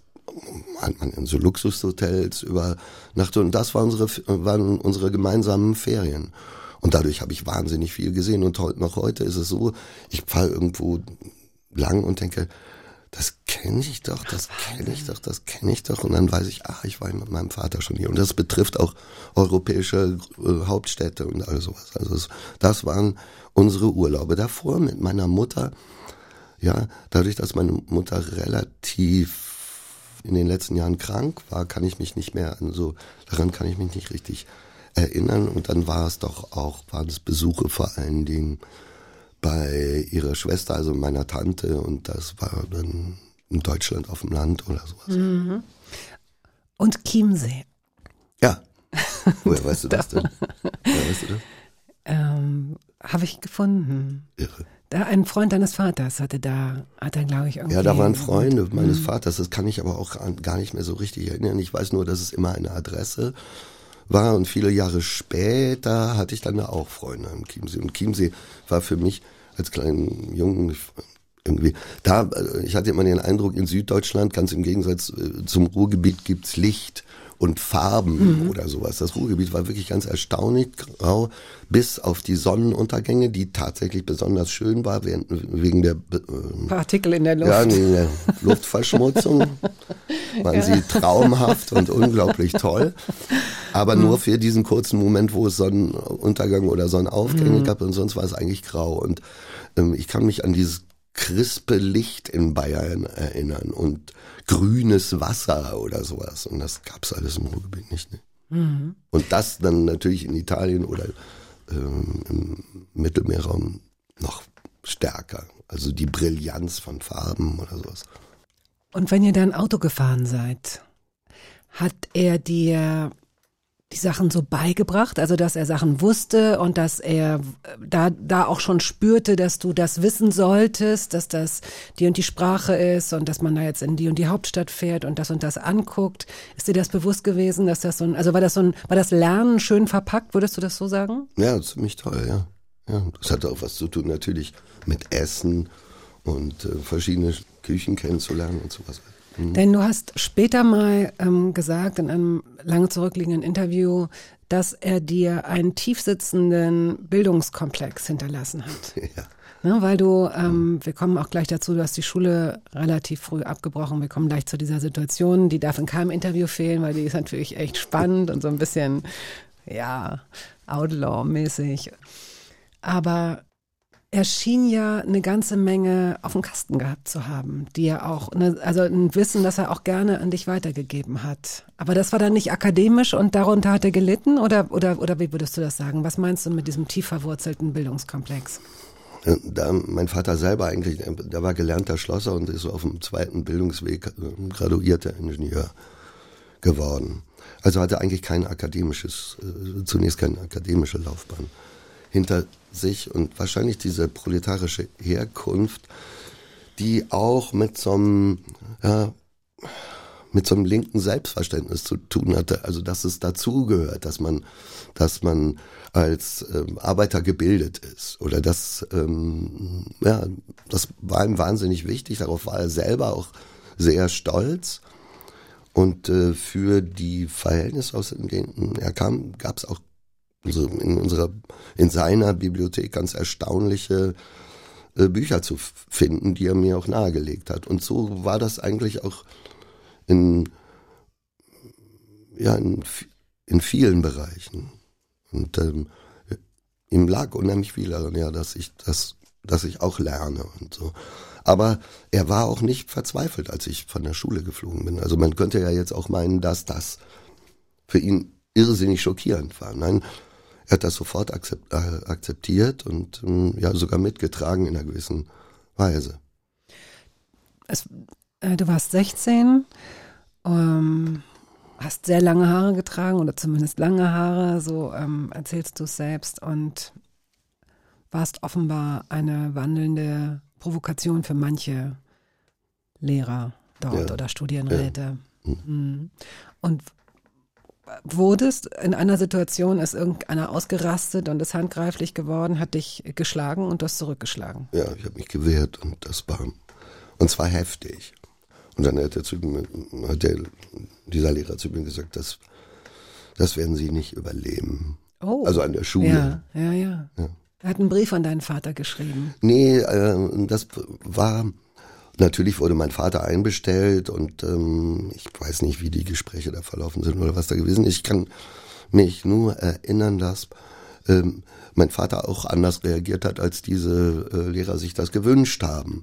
hat man in so Luxushotels übernachtet und das war unsere, waren unsere gemeinsamen Ferien. Und dadurch habe ich wahnsinnig viel gesehen und noch heute ist es so, ich fahre irgendwo lang und denke, das kenne ich doch, das kenne ich doch, das kenne ich doch. Und dann weiß ich, ah, ich war mit meinem Vater schon hier. Und das betrifft auch europäische äh, Hauptstädte und all sowas. Also es, das waren unsere Urlaube. Davor mit meiner Mutter, ja, dadurch, dass meine Mutter relativ in den letzten Jahren krank war, kann ich mich nicht mehr an so, daran kann ich mich nicht richtig erinnern. Und dann war es doch auch, waren es Besuche vor allen Dingen bei ihrer Schwester, also meiner Tante, und das war dann in Deutschland auf dem Land oder sowas. Und Chiemsee. Ja. Woher weißt du das denn? Woher weißt du das? Ähm, Habe ich gefunden. Irre. Da ein Freund deines Vaters hatte da, hat er glaube ich irgendwie. Ja, da waren Freunde meines Vaters, das kann ich aber auch gar nicht mehr so richtig erinnern. Ich weiß nur, dass es immer eine Adresse war und viele Jahre später hatte ich dann da auch Freunde im Chiemsee. Und Chiemsee war für mich als kleinen Jungen irgendwie, da, äh, ich hatte immer den Eindruck, in Süddeutschland, ganz im Gegensatz äh, zum Ruhrgebiet, gibt's Licht und Farben oder sowas. Das Ruhrgebiet war wirklich ganz erstaunlich grau, bis auf die Sonnenuntergänge, die tatsächlich besonders schön war, wegen der äh, Partikel in der Luft. ja, nee, nee. Luftverschmutzung waren sie traumhaft und unglaublich toll. Aber nur für diesen kurzen Moment, wo es Sonnenuntergang oder Sonnenaufgänge gab und sonst war es eigentlich grau. Und ähm, ich kann mich an dieses crispe Licht in Bayern erinnern und grünes Wasser oder sowas. Und das gab's alles im Ruhrgebiet nicht. Ne? Und das dann natürlich in Italien oder ähm, im Mittelmeerraum noch stärker. Also die Brillanz von Farben oder sowas. Und wenn ihr dann Auto gefahren seid, hat er dir die Sachen so beigebracht, also dass er Sachen wusste und dass er äh, da, da auch schon spürte, dass du das wissen solltest, dass das die und die Sprache ist und dass man da jetzt in die und die Hauptstadt fährt und das und das anguckt. Ist dir das bewusst gewesen, dass das so ein, also war das so ein, war das Lernen schön verpackt, würdest du das so sagen? Ja, ziemlich toll, ja. ja. Das hat auch was zu tun natürlich mit Essen und äh, verschiedene Küchen kennenzulernen und sowas. Mhm. Denn du hast später mal ähm, gesagt in einem lange zurückliegenden Interview, dass er dir einen tiefsitzenden Bildungskomplex hinterlassen hat. Ja. Ne, weil du, ähm, wir kommen auch gleich dazu, du hast die Schule relativ früh abgebrochen. Wir kommen gleich zu dieser Situation. Die darf in keinem Interview fehlen, weil die ist natürlich echt spannend und so ein bisschen, ja, Outlaw-mäßig. Aber er schien ja eine ganze Menge auf dem Kasten gehabt zu haben, die er auch, ne, also ein Wissen, das er auch gerne an dich weitergegeben hat. Aber das war dann nicht akademisch und darunter hat er gelitten oder, oder, oder wie würdest du das sagen? Was meinst du mit diesem tief verwurzelten Bildungskomplex? Da mein Vater selber eigentlich, der war gelernter Schlosser und ist auf dem zweiten Bildungsweg äh, graduierter Ingenieur geworden. Also hatte eigentlich kein akademisches, äh, zunächst keine akademische Laufbahn hinter sich und wahrscheinlich diese proletarische Herkunft, die auch mit so einem, ja, mit so einem linken Selbstverständnis zu tun hatte. Also dass es dazugehört, dass man, dass man als ähm, Arbeiter gebildet ist. Oder das, ähm, ja, das war ihm wahnsinnig wichtig. Darauf war er selber auch sehr stolz. Und äh, für die Verhältnisse, aus denen er kam, gab es auch in unserer, in seiner Bibliothek ganz erstaunliche äh, Bücher zu finden, die er mir auch nahegelegt hat. Und so war das eigentlich auch in, ja, in, in vielen Bereichen. Und ähm, ihm lag unheimlich viel daran, ja, dass ich das, dass ich auch lerne und so. Aber er war auch nicht verzweifelt, als ich von der Schule geflogen bin. Also man könnte ja jetzt auch meinen, dass das für ihn irrsinnig schockierend war. Nein, er hat das sofort äh, akzeptiert und ähm, ja sogar mitgetragen in einer gewissen Weise. Es, äh, du warst 16, ähm, hast sehr lange Haare getragen oder zumindest lange Haare, so ähm, erzählst du es selbst und warst offenbar eine wandelnde Provokation für manche Lehrer dort Ja. oder Studienräte. Mhm. Und wurdest in einer Situation, ist irgendeiner ausgerastet und ist handgreiflich geworden, hat dich geschlagen und du hast zurückgeschlagen. Ja, ich habe mich gewehrt und das war und zwar heftig. Und dann hat, er zu mir, hat der, dieser Lehrer zu mir gesagt, das, das werden Sie nicht überleben. Oh. Also an der Schule. Ja, ja, ja. Er hat einen Brief an deinen Vater geschrieben. Nee, äh, das war natürlich wurde mein Vater einbestellt und ähm, ich weiß nicht, wie die Gespräche da verlaufen sind oder was da gewesen ist. Ich kann mich nur erinnern, dass ähm, mein Vater auch anders reagiert hat, als diese äh, Lehrer sich das gewünscht haben.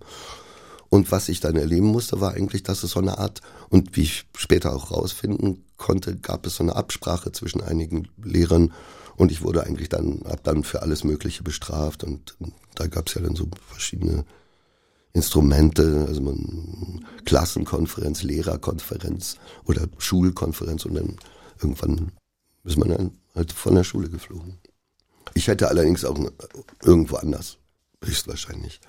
Und was ich dann erleben musste, war eigentlich, dass es so eine Art, und wie ich später auch rausfinden konnte, gab es so eine Absprache zwischen einigen Lehrern und ich wurde eigentlich dann, ab dann für alles Mögliche bestraft und da gab es ja dann so verschiedene Instrumente, also man Klassenkonferenz, Lehrerkonferenz oder Schulkonferenz und dann irgendwann ist man dann halt von der Schule geflogen. Ich hätte allerdings auch irgendwo anders, höchstwahrscheinlich,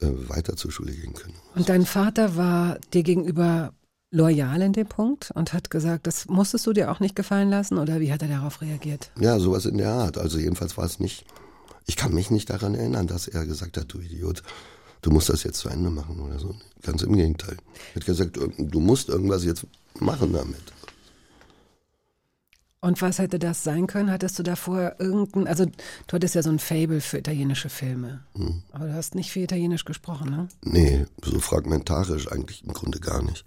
äh, weiter zur Schule gehen können. Und dein Vater war dir gegenüber loyal in dem Punkt und hat gesagt, das musstest du dir auch nicht gefallen lassen oder wie hat er darauf reagiert? Ja, sowas in der Art. Also jedenfalls war es nicht, ich kann mich nicht daran erinnern, dass er gesagt hat, du Idiot, du musst das jetzt zu Ende machen oder so. Ganz im Gegenteil. Er hat gesagt, du musst irgendwas jetzt machen damit. Und was hätte das sein können? Hattest du davor irgendein, also du hattest ja so ein Fable für italienische Filme, aber du hast nicht viel Italienisch gesprochen, ne? Nee, so fragmentarisch eigentlich im Grunde gar nicht.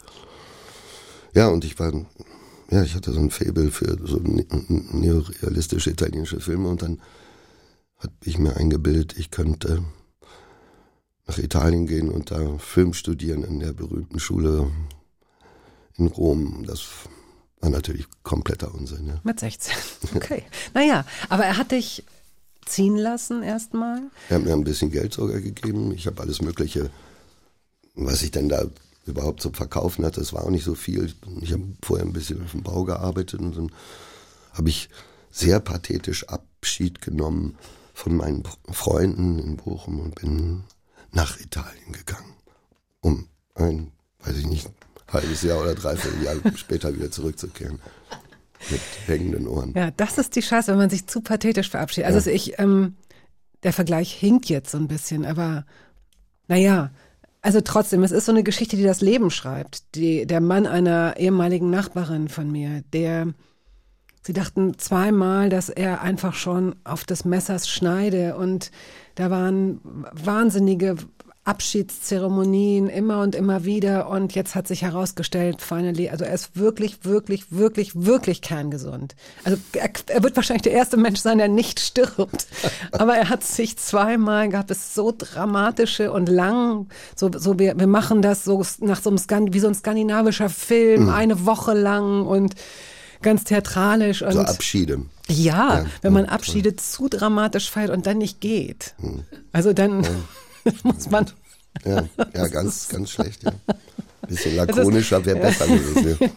Ja, und ich war, ja, ich hatte so ein Fable für so ne- neorealistische italienische Filme und dann hat ich mir eingebildet, ich könnte nach Italien gehen und da Film studieren in der berühmten Schule in Rom. Das war natürlich kompletter Unsinn, ja. Mit 16. Okay. naja, aber er hat dich ziehen lassen erstmal. Er hat mir ein bisschen Geld sogar gegeben. Ich habe alles Mögliche, was ich denn da überhaupt zu verkaufen hatte, das war auch nicht so viel. Ich habe vorher ein bisschen auf dem Bau gearbeitet und dann habe ich sehr pathetisch Abschied genommen von meinen Freunden in Bochum und bin nach Italien gegangen, um ein, weiß ich nicht, halbes Jahr oder dreiviertel Jahr später wieder zurückzukehren. Mit hängenden Ohren. Ja, das ist die Scheiße, wenn man sich zu pathetisch verabschiedet. Also ich, ähm, der Vergleich hinkt jetzt so ein bisschen, aber naja, also trotzdem, es ist so eine Geschichte, die das Leben schreibt. Die, der Mann einer ehemaligen Nachbarin von mir, der, sie dachten zweimal, dass er einfach schon auf des Messers schneide und da waren wahnsinnige Abschiedszeremonien immer und immer wieder und jetzt hat sich herausgestellt, finally, also er ist wirklich, wirklich, wirklich, wirklich kerngesund. Also er, er wird wahrscheinlich der erste Mensch sein, der nicht stirbt. Aber er hat sich zweimal, gab es so dramatische und lang, so, so wir, wir machen das so nach so einem Skan wie so ein skandinavischer Film, eine Woche lang und ganz theatralisch und So Abschiede. ja, Ja, wenn man ja, Abschiede zu dramatisch feiert und dann nicht geht. Also dann muss man. Ja, ja ganz, ganz schlecht, ja. Bisschen lakonischer wäre besser gewesen. Ja.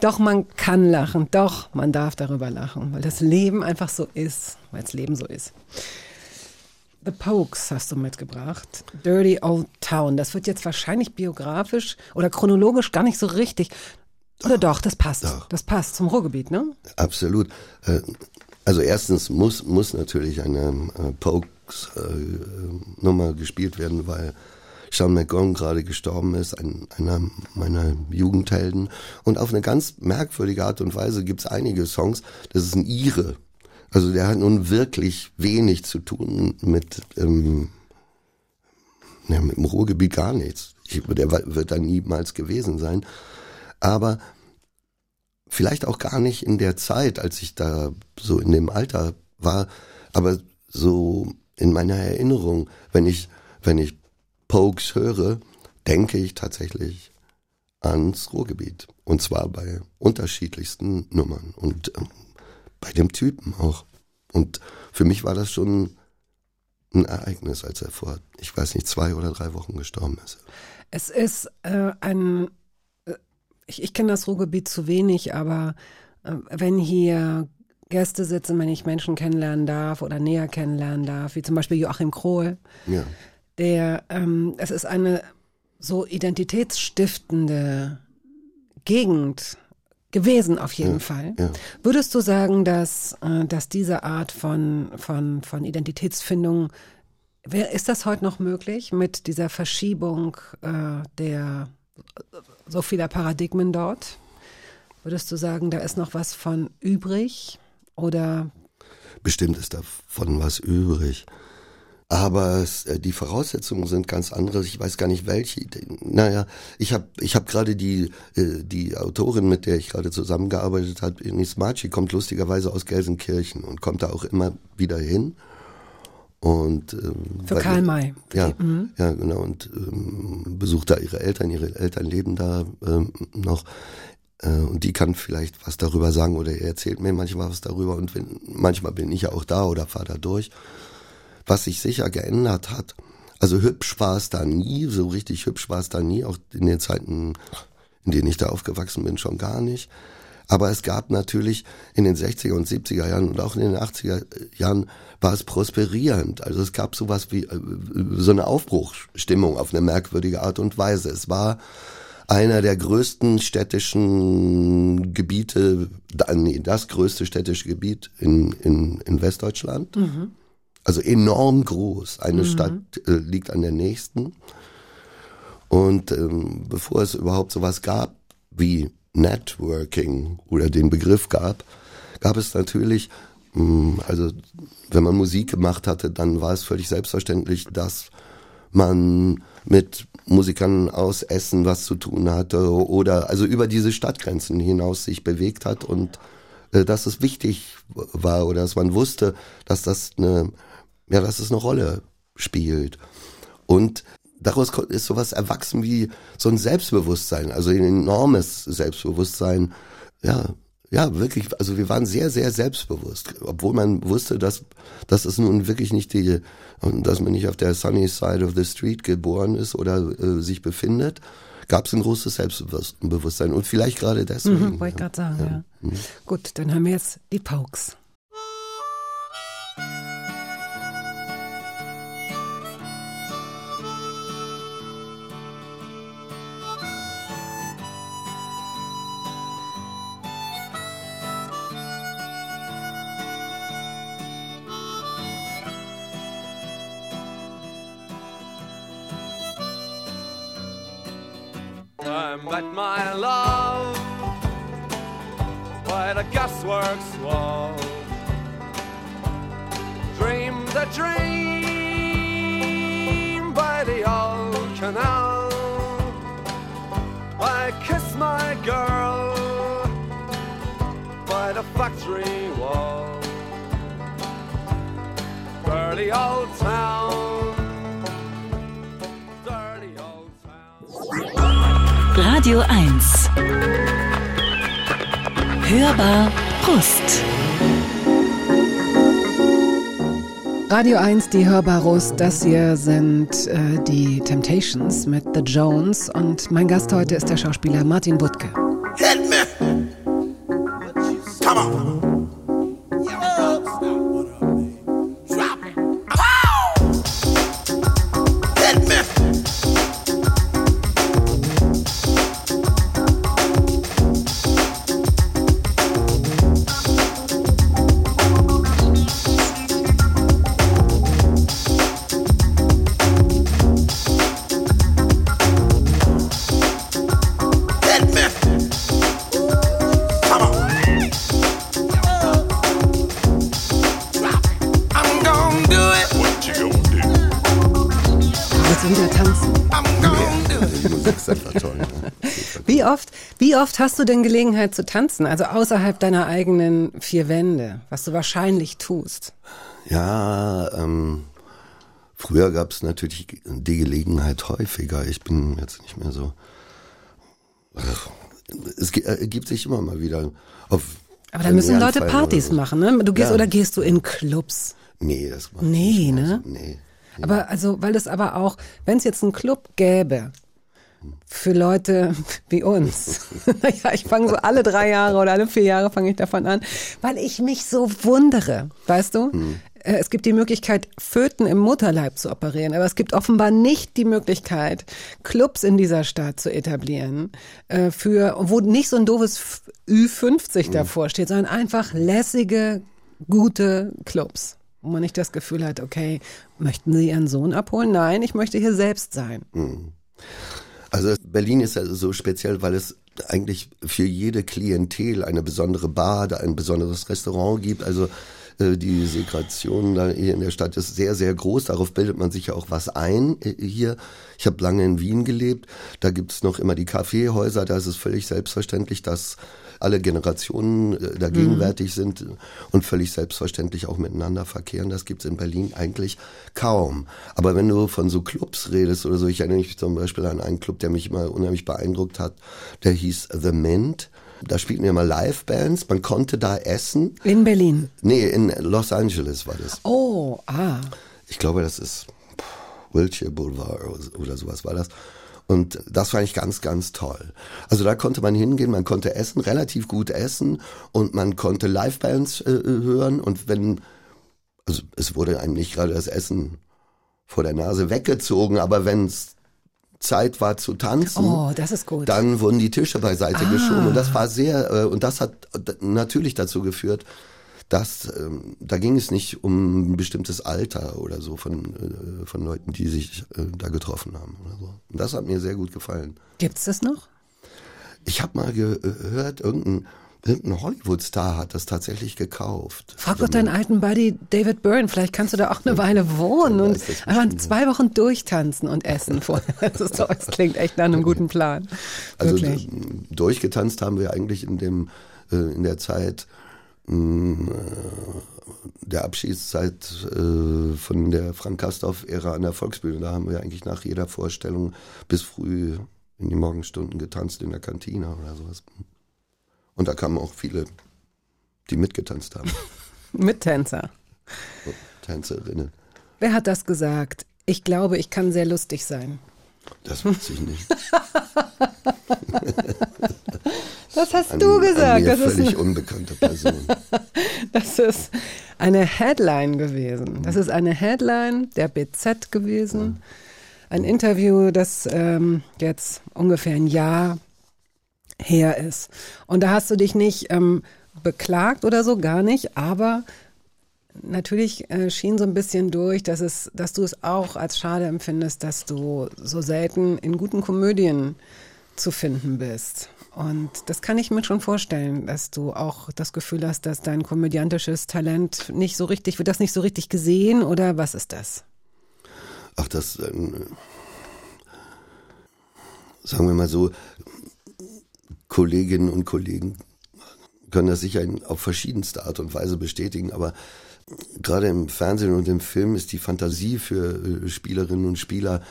Doch, man kann lachen, doch, man darf darüber lachen, weil das Leben einfach so ist, weil das Leben so ist. The Pokes hast du mitgebracht. Dirty Old Town. Das wird jetzt wahrscheinlich biografisch oder chronologisch gar nicht so richtig. Oder doch, das passt. Doch. Das passt zum Ruhrgebiet, ne? Absolut. Äh, Also erstens muss, muss natürlich eine äh, Pokes-Nummer gespielt werden, weil Sean McGowan gerade gestorben ist, ein, einer meiner Jugendhelden. Und auf eine ganz merkwürdige Art und Weise gibt's einige Songs, das ist ein Ire. Also der hat nun wirklich wenig zu tun mit, ähm, ja, mit dem Ruhrgebiet gar nichts. Ich, der wird da niemals gewesen sein. Aber vielleicht auch gar nicht in der Zeit, als ich da so in dem Alter war, aber so in meiner Erinnerung, wenn ich, wenn ich Pokes höre, denke ich tatsächlich ans Ruhrgebiet. Und zwar bei unterschiedlichsten Nummern und ähm, bei dem Typen auch. Und für mich war das schon ein Ereignis, als er vor, ich weiß nicht, zwei oder drei Wochen gestorben ist. Es ist äh, ein, ich, ich kenne das Ruhrgebiet zu wenig, aber äh, wenn hier Gäste sitzen, wenn ich Menschen kennenlernen darf oder näher kennenlernen darf, wie zum Beispiel Joachim Krohl, Ja. der, ähm, es ist eine so identitätsstiftende Gegend gewesen auf jeden Fall. ja. Würdest du sagen, dass, äh, dass diese Art von, von, von Identitätsfindung, wer, ist das heute noch möglich mit dieser Verschiebung äh, der so vieler Paradigmen dort? Würdest du sagen, da ist noch was von übrig? Oder Bestimmt ist davon was übrig. Aber es, äh, die Voraussetzungen sind ganz andere. Ich weiß gar nicht welche. Naja, ich habe ich hab gerade die, äh, die Autorin, mit der ich gerade zusammengearbeitet habe, Ines Marci, kommt lustigerweise aus Gelsenkirchen und kommt da auch immer wieder hin. Und, ähm, für Karl May? Für Ja, die- mhm. ja, genau. Und ähm, besucht da ihre Eltern. Ihre Eltern leben da ähm, noch. Äh, und die kann vielleicht was darüber sagen oder er erzählt mir manchmal was darüber. Und wenn, manchmal bin ich ja auch da oder fahre da durch. Was sich sicher geändert hat, also hübsch war es da nie, so richtig hübsch war es da nie, auch in den Zeiten, in denen ich da aufgewachsen bin, schon gar nicht. Aber es gab natürlich in den 60er und 70er Jahren und auch in den 80er Jahren war es prosperierend. Also es gab sowas wie äh, so eine Aufbruchstimmung auf eine merkwürdige Art und Weise. Es war einer der größten städtischen Gebiete, nee, das größte städtische Gebiet in, in, in Westdeutschland. Also enorm groß. Eine Stadt äh, liegt an der nächsten. Und ähm, bevor es überhaupt sowas gab wie Networking oder den Begriff gab, gab es natürlich, mh, also wenn man Musik gemacht hatte, dann war es völlig selbstverständlich, dass man mit Musikern aus Essen was zu tun hatte oder also über diese Stadtgrenzen hinaus sich bewegt hat und äh, dass es wichtig war oder dass man wusste, dass das eine, ja, dass es eine Rolle spielt. Und daraus ist sowas erwachsen wie so ein Selbstbewusstsein, also ein enormes Selbstbewusstsein. Ja, ja, wirklich, also wir waren sehr, sehr selbstbewusst, obwohl man wusste, dass, dass es nun wirklich nicht die, dass man nicht auf der sunny side of the street geboren ist oder äh, sich befindet, gab es ein großes Selbstbewusstsein und vielleicht gerade deswegen. Mhm, wollte ich ja. gerade sagen, ja. Gut, dann haben wir jetzt die Pokes. I met my love by the gasworks wall. Dreamed a dream by the old canal. I kissed my girl by the factory wall. Dirty old town. Radio 1. Hörbar Brust. Radio 1, die Hörbarus, das hier sind äh, die Temptations mit The Jones und mein Gast heute ist der Schauspieler Martin Wuttke. Oft hast du denn Gelegenheit zu tanzen? Also außerhalb deiner eigenen vier Wände, was du wahrscheinlich tust. Ja, ähm, früher gab es natürlich die Gelegenheit häufiger. Ich bin jetzt nicht mehr so. Ach, Es ergibt sich immer mal wieder. Auf Aber da müssen Leute Partys so. machen, ne? Du gehst Ja. oder gehst du in Clubs? Nee, das macht Nee, nicht ne? So. Nee. Aber also, weil das aber auch, wenn es jetzt einen Club gäbe, für Leute wie uns. ja, ich fange so alle drei Jahre oder alle vier Jahre fange ich davon an, weil ich mich so wundere, weißt du? Äh, Es gibt die Möglichkeit, Föten im Mutterleib zu operieren, aber es gibt offenbar nicht die Möglichkeit, Clubs in dieser Stadt zu etablieren, äh, für, wo nicht so ein doofes F- Ü50 davor steht, sondern einfach lässige, gute Clubs. Wo man nicht das Gefühl hat, okay, möchten Sie Ihren Sohn abholen? Nein, ich möchte hier selbst sein. Also Berlin ist ja so speziell, weil es eigentlich für jede Klientel eine besondere Bar, ein besonderes Restaurant gibt. Also die Segregation hier in der Stadt ist sehr, sehr groß. Darauf bildet man sich ja auch was ein äh, hier. Ich habe lange in Wien gelebt. Da gibt's noch immer die Kaffeehäuser. Da ist es völlig selbstverständlich, dass alle Generationen äh, da gegenwärtig sind und völlig selbstverständlich auch miteinander verkehren. Das gibt's in Berlin eigentlich kaum. Aber wenn du von so Clubs redest oder so, ich erinnere mich zum Beispiel an einen Club, der mich immer unheimlich beeindruckt hat, der hieß The Mint. Da spielten immer Live-Bands, man konnte da essen. In Berlin. Nee, in Los Angeles war das. Oh, ah. Ich glaube, das ist Wilshire Boulevard oder- oder sowas war das. Und das fand ich ganz, ganz toll. Also da konnte man hingehen, man konnte essen, relativ gut essen und man konnte Livebands äh, hören und wenn, also es wurde einem nicht gerade das Essen vor der Nase weggezogen, aber wenn es Zeit war zu tanzen, Oh, das ist gut. dann wurden die Tische beiseite geschoben und das war sehr äh, und das hat natürlich dazu geführt, dass ähm, da ging es nicht um ein bestimmtes Alter oder so von äh, von Leuten, die sich äh, da getroffen haben oder so. Und das hat mir sehr gut gefallen. Gibt's das noch? Ich habe mal ge- gehört, irgendein irgendein Hollywood-Star hat das tatsächlich gekauft. Frag doch deinen alten Buddy David Byrne, vielleicht kannst du da auch eine Weile wohnen und einfach bestimmt. zwei Wochen durchtanzen und essen vorher. Das, ist doch, das klingt echt nach einem guten Plan. Also Wirklich. d- durchgetanzt haben wir eigentlich in dem äh, in der Zeit mh, äh, der Abschiedszeit von der Frank Kastorf-Ära an der Volksbühne. Da haben wir eigentlich nach jeder Vorstellung bis früh in die Morgenstunden getanzt in der Kantine oder sowas. Und da kamen auch viele, die mitgetanzt haben, Mittänzer. Tänzerinnen. Wer hat das gesagt? Ich glaube, ich kann sehr lustig sein. Das weiß ich nicht. Das hast An, du gesagt. Das ist, völlig eine, unbekannte Person. das ist eine Headline gewesen. Das ist eine Headline der BZ gewesen. Ein Interview, das ähm, jetzt ungefähr ein Jahr her ist. Und da hast du dich nicht ähm, beklagt oder so, gar nicht, aber natürlich äh, schien so ein bisschen durch, dass es, dass du es auch als schade empfindest, dass du so selten in guten Komödien zu finden bist. Und das kann ich mir schon vorstellen, dass du auch das Gefühl hast, dass dein komödiantisches Talent nicht so richtig, wird das nicht so richtig gesehen oder was ist das? Ach, das, ähm, sagen wir mal so, Kolleginnen und Kollegen können das sicher auf verschiedenste Art und Weise bestätigen, aber gerade im Fernsehen und im Film ist die Fantasie für äh, Spielerinnen und Spieler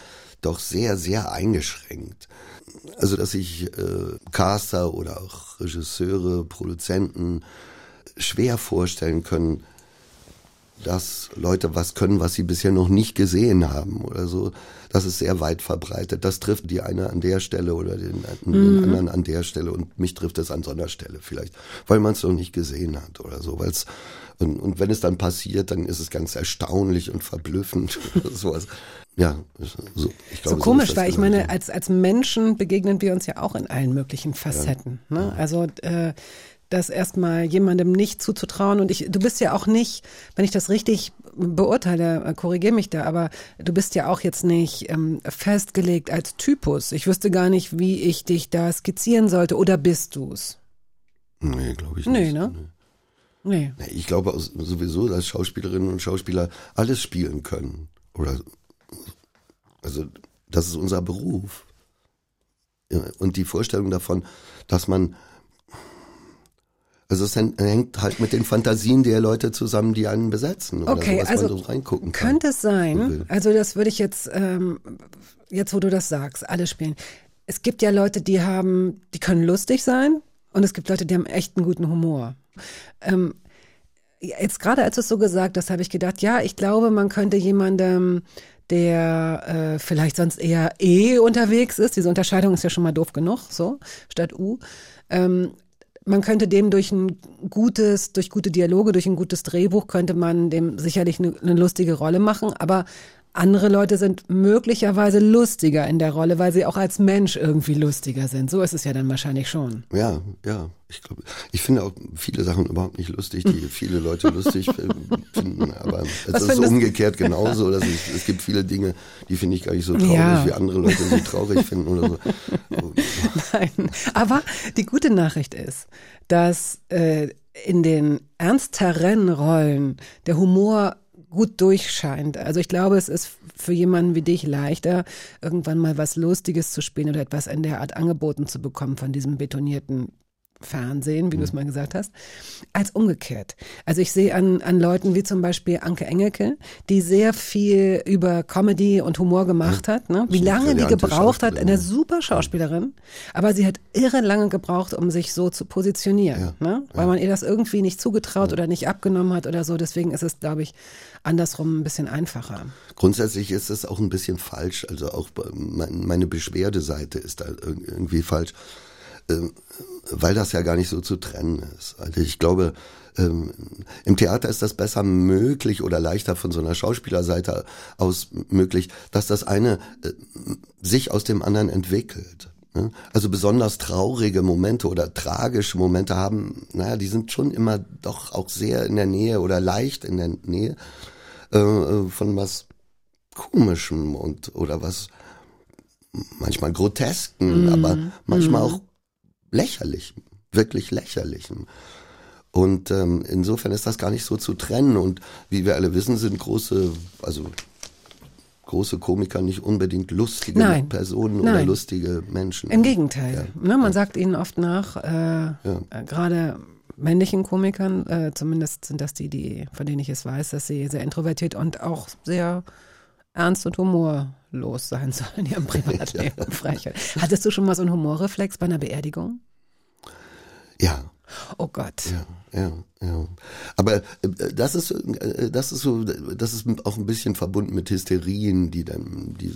doch sehr, sehr eingeschränkt. Also, dass sich äh, Caster oder auch Regisseure, Produzenten schwer vorstellen können, dass Leute was können, was sie bisher noch nicht gesehen haben oder so. Das ist sehr weit verbreitet. Das trifft die eine an der Stelle oder den, den anderen an der Stelle und mich trifft es an so einer Stelle vielleicht, weil man es noch nicht gesehen hat oder so. Weil's, und, und wenn es dann passiert, dann ist es ganz erstaunlich und verblüffend oder sowas. Ja, so, ich glaube, so komisch, das weil ich meine, ja. als, als Menschen begegnen wir uns ja auch in allen möglichen Facetten. Ne? Also äh, das erstmal jemandem nicht zuzutrauen. Und ich, du bist ja auch nicht, wenn ich das richtig beurteile, äh, korrigiere mich da, aber du bist ja auch jetzt nicht ähm, festgelegt als Typus. Ich wüsste gar nicht, wie ich dich da skizzieren sollte. Oder bist du's? Nee, glaube ich Nee, nicht. ne? Nee. Nee, Ich glaube sowieso, dass Schauspielerinnen und Schauspieler alles spielen können. Oder also das ist unser Beruf. Und die Vorstellung davon, dass man also es hängt- halt mit den Fantasien der Leute zusammen, die einen besetzen oder Okay, so, also man so reingucken kann. Könnte es sein, also das würde ich jetzt, ähm, jetzt wo du das sagst, alle spielen. Es gibt ja Leute, die haben, die können lustig sein und es gibt Leute, die haben echt einen guten Humor. Ähm, jetzt gerade als du es so gesagt hast, habe ich gedacht, ja, ich glaube, man könnte jemandem, der äh, vielleicht sonst eher E unterwegs ist, diese Unterscheidung ist ja schon mal doof genug, so, statt U, ähm, man könnte dem durch ein gutes, durch gute Dialoge, durch ein gutes Drehbuch könnte man dem sicherlich eine, eine lustige Rolle machen, aber andere Leute sind möglicherweise lustiger in der Rolle, weil sie auch als Mensch irgendwie lustiger sind. So ist es ja dann wahrscheinlich schon. Ja, ja. Ich glaube, ich finde auch viele Sachen überhaupt nicht lustig, die viele Leute lustig finden. Aber es ist umgekehrt genauso. Dass ich, es gibt viele Dinge, die finde ich gar nicht so traurig, Ja. wie andere Leute sie traurig finden oder so. Nein. Aber die gute Nachricht ist, dass äh, in den ernsteren Rollen der Humor gut durchscheint. Also ich glaube, es ist für jemanden wie dich leichter, irgendwann mal was Lustiges zu spielen oder etwas in der Art angeboten zu bekommen von diesem betonierten Fernsehen, wie du es mal gesagt hast, als umgekehrt. Also ich sehe an, an Leuten wie zum Beispiel Anke Engelke, die sehr viel über Comedy und Humor gemacht hat, ne? wie lange die gebraucht hat, eine super Schauspielerin, aber sie hat irre lange gebraucht, um sich so zu positionieren, ne? weil man ihr das irgendwie nicht zugetraut oder nicht abgenommen hat oder so. Deswegen ist es, glaube ich, andersrum ein bisschen einfacher. Grundsätzlich ist es auch ein bisschen falsch. Also auch meine Beschwerdeseite ist da irg- irgendwie falsch, weil das ja gar nicht so zu trennen ist. Also ich glaube, ähm, im Theater ist das besser möglich oder leichter von so einer Schauspielerseite aus möglich, dass das eine äh, sich aus dem anderen entwickelt. ne? Also besonders traurige Momente oder tragische Momente haben, naja, die sind schon immer doch auch sehr in der Nähe oder leicht in der Nähe äh, von was Komischem und oder was manchmal Grotesken, aber manchmal auch lächerlichem, wirklich lächerlichem. Und ähm, insofern ist das gar nicht so zu trennen. Und wie wir alle wissen, sind große, also große Komiker nicht unbedingt lustige Nein. Personen oder Nein. lustige Menschen. Im Gegenteil. Ne, man sagt ihnen oft nach, äh, äh, gerade männlichen Komikern, äh, zumindest sind das die, die, von denen ich es weiß, dass sie sehr introvertiert und auch sehr ernst und humorlos sein sollen in ihrem Privatleben. Frechheit. Hattest du schon mal so einen Humorreflex bei einer Beerdigung? Ja, Oh Gott. Ja, ja, ja. Aber äh, das ist, äh, das ist so, das ist auch ein bisschen verbunden mit Hysterien, die dann die äh,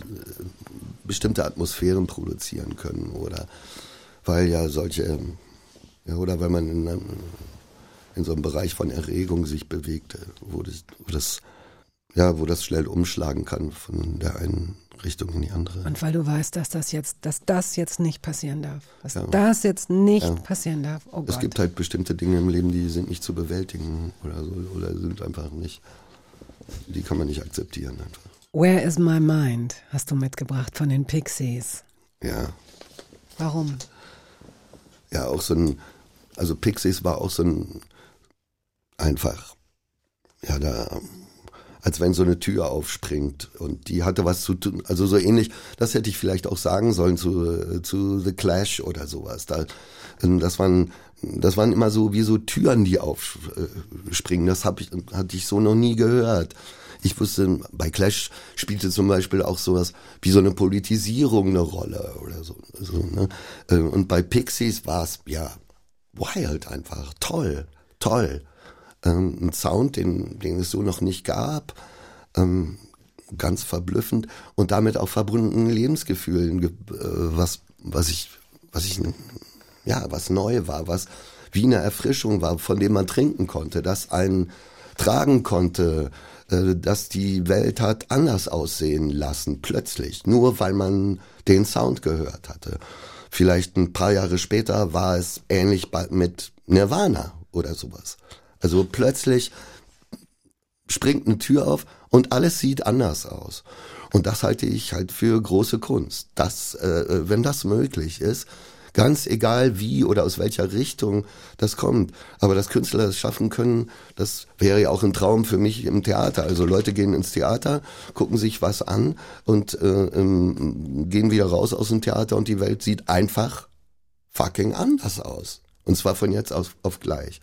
bestimmte Atmosphären produzieren können oder weil ja solche, ja, oder weil man in, einem, in so einem Bereich von Erregung sich bewegt, äh, wo das, wo das, ja, wo das schnell umschlagen kann von der einen Richtung in die andere. Und weil du weißt, dass das jetzt, dass das jetzt nicht passieren darf. Dass Ja. das jetzt nicht Ja. passieren darf. Oh Gott. Es gibt halt bestimmte Dinge im Leben, die sind nicht zu bewältigen oder so, oder sind einfach nicht, die kann man nicht akzeptieren einfach. Where is my mind? Hast du mitgebracht von den Pixies. Ja, Warum? ja, auch so ein, also Pixies war auch so ein, einfach, ja, da, als wenn so eine Tür aufspringt und die hatte was zu tun, also so ähnlich, das hätte ich vielleicht auch sagen sollen zu, zu The Clash oder sowas. Da, ähm, das waren, das waren immer so wie so Türen, die aufspringen. Das habe ich, hatte ich so noch nie gehört. Ich wusste, bei Clash spielte zum Beispiel auch sowas wie so eine Politisierung eine Rolle oder so. so ne? Äh, Und bei Pixies war es ja wild einfach, toll, toll. Ähm, ein Sound, den, den es so noch nicht gab, ähm, ganz verblüffend und damit auch verbundenen Lebensgefühlen, ge- äh, was, was ich, was ich, ja, was neu war, was wie eine Erfrischung war, von dem man trinken konnte, das einen tragen konnte, äh, dass die Welt hat anders aussehen lassen, plötzlich, nur weil man den Sound gehört hatte. Vielleicht ein paar Jahre später war es ähnlich mit Nirvana oder sowas. Also plötzlich springt eine Tür auf und alles sieht anders aus. Und das halte ich halt für große Kunst. Das, äh, wenn das möglich ist, Ganz egal wie oder aus welcher Richtung das kommt. Aber dass Künstler das schaffen können, das wäre ja auch ein Traum für mich im Theater. Also Leute gehen ins Theater, gucken sich was an und äh, ähm, gehen wieder raus aus dem Theater und die Welt sieht einfach fucking anders aus. Und zwar von jetzt auf, auf gleich.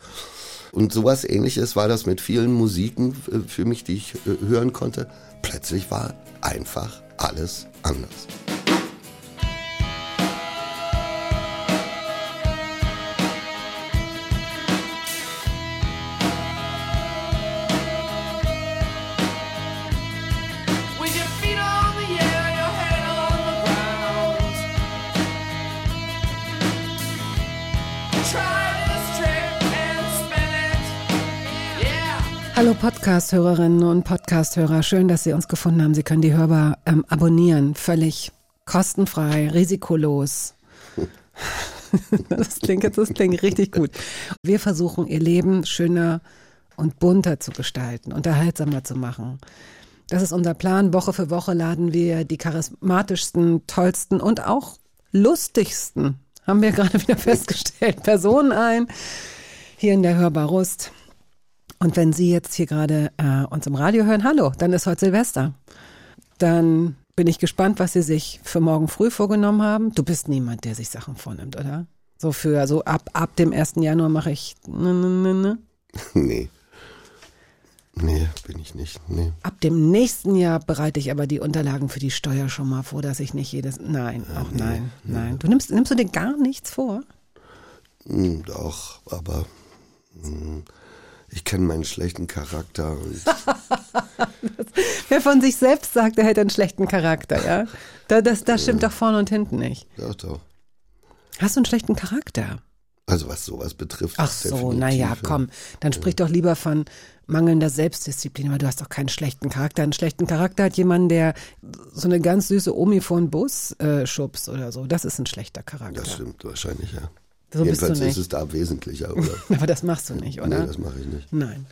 Und sowas ähnliches war das mit vielen Musiken äh, für mich, die ich äh, hören konnte. Plötzlich war einfach alles anders. Hallo Podcast-Hörerinnen und Podcast-Hörer, schön, dass Sie uns gefunden haben. Sie können die Hörbar ähm, abonnieren, völlig kostenfrei, risikolos. Das klingt jetzt, das klingt richtig gut. Wir versuchen, ihr Leben schöner und bunter zu gestalten, unterhaltsamer zu machen. Das ist unser Plan. Woche für Woche laden wir die charismatischsten, tollsten und auch lustigsten, haben wir gerade wieder festgestellt, Personen ein, hier in der Hörbar Rust. Und wenn Sie jetzt hier gerade äh, uns im Radio hören, hallo, dann ist heute Silvester. Dann bin ich gespannt, was Sie sich für morgen früh vorgenommen haben. Du bist niemand, der sich Sachen vornimmt, oder? So für, so ab, ab dem 1. Januar mache ich, ne, ne, ne, ne. Nee. Nee, bin ich nicht. Nee. Ab dem nächsten Jahr bereite ich aber die Unterlagen für die Steuer schon mal vor, dass ich nicht jedes, nein, auch nein, nein. Du nimmst, nimmst du dir gar nichts vor? Hm, doch, aber hm, ich kenne meinen schlechten Charakter und Wer von sich selbst sagt, er hätte einen schlechten Charakter, ja? Da, das, das stimmt doch vorne und hinten nicht. doch, doch. Hast du einen schlechten Charakter? Also was sowas betrifft. Ach so, naja, ja. komm, dann sprich doch lieber von mangelnder Selbstdisziplin, aber du hast doch keinen schlechten Charakter. Einen schlechten Charakter hat jemand, der so eine ganz süße Omi vor den Bus äh, schubst oder so. Das ist ein schlechter Charakter. Das stimmt wahrscheinlich, ja. So Jedenfalls ist es da wesentlicher, oder? Aber das machst du nicht, oder? nee, das mache ich nicht. Nein.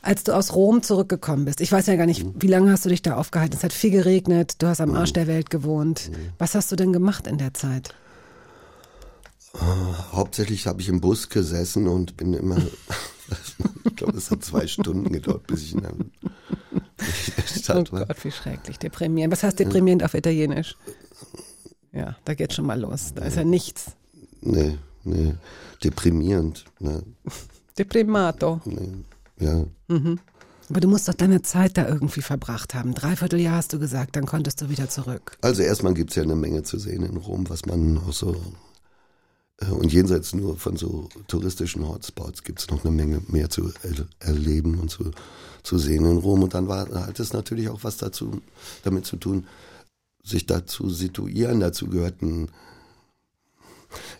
Als du aus Rom zurückgekommen bist, ich weiß ja gar nicht, wie lange hast du dich da aufgehalten? Es hat viel geregnet, du hast am Arsch der Welt gewohnt. Was hast du denn gemacht in der Zeit? Hauptsächlich habe ich im Bus gesessen und bin immer, ich glaube, es hat zwei Stunden gedauert, bis ich in der, der Oh Stadt war. Gott, wie schrecklich. Deprimierend. Was heißt deprimierend auf Italienisch? Ja, da geht schon mal los. Da ist ja nichts. Nee, nee, deprimierend. Ne, Deprimato. nee, ja. Aber du musst doch deine Zeit da irgendwie verbracht haben. Dreiviertel Jahr hast du gesagt, dann konntest du wieder zurück. Also erstmal gibt's ja eine Menge zu sehen in Rom, was man auch so äh, und jenseits nur von so touristischen Hotspots gibt's noch eine Menge mehr zu er erleben und zu, zu sehen in Rom. Und dann war hat es natürlich auch was dazu damit zu tun, sich dazu situieren. Dazu gehörten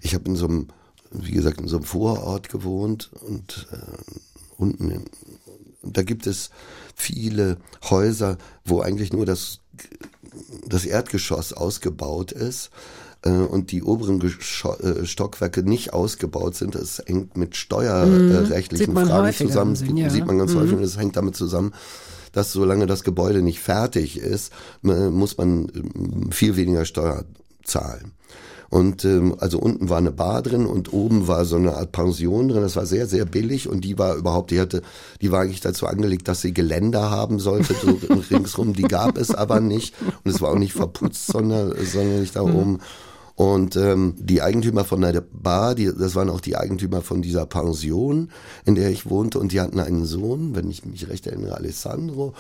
ich habe in so einem, wie gesagt, in so einem Vorort gewohnt und äh, unten in, und da gibt es viele Häuser, wo eigentlich nur das, das Erdgeschoss ausgebaut ist äh, und die oberen Gescho äh, Stockwerke nicht ausgebaut sind. Das hängt mit steuerrechtlichen man Fragen zusammen. Sinn, ja. Sieht man ganz häufig und das hängt damit zusammen, dass solange das Gebäude nicht fertig ist, äh, muss man viel weniger Steuer zahlen. Und ähm, also unten war eine Bar drin und oben war so eine Art Pension drin. Das war sehr, sehr billig und die war überhaupt, die hatte, die war eigentlich dazu angelegt, dass sie Geländer haben sollte, so ringsrum. Die gab es aber nicht und es war auch nicht verputzt, sondern, sondern nicht da oben. Und ähm, die Eigentümer von der Bar, die, das waren auch die Eigentümer von dieser Pension, in der ich wohnte, und die hatten einen Sohn, wenn ich mich recht erinnere, Alessandro.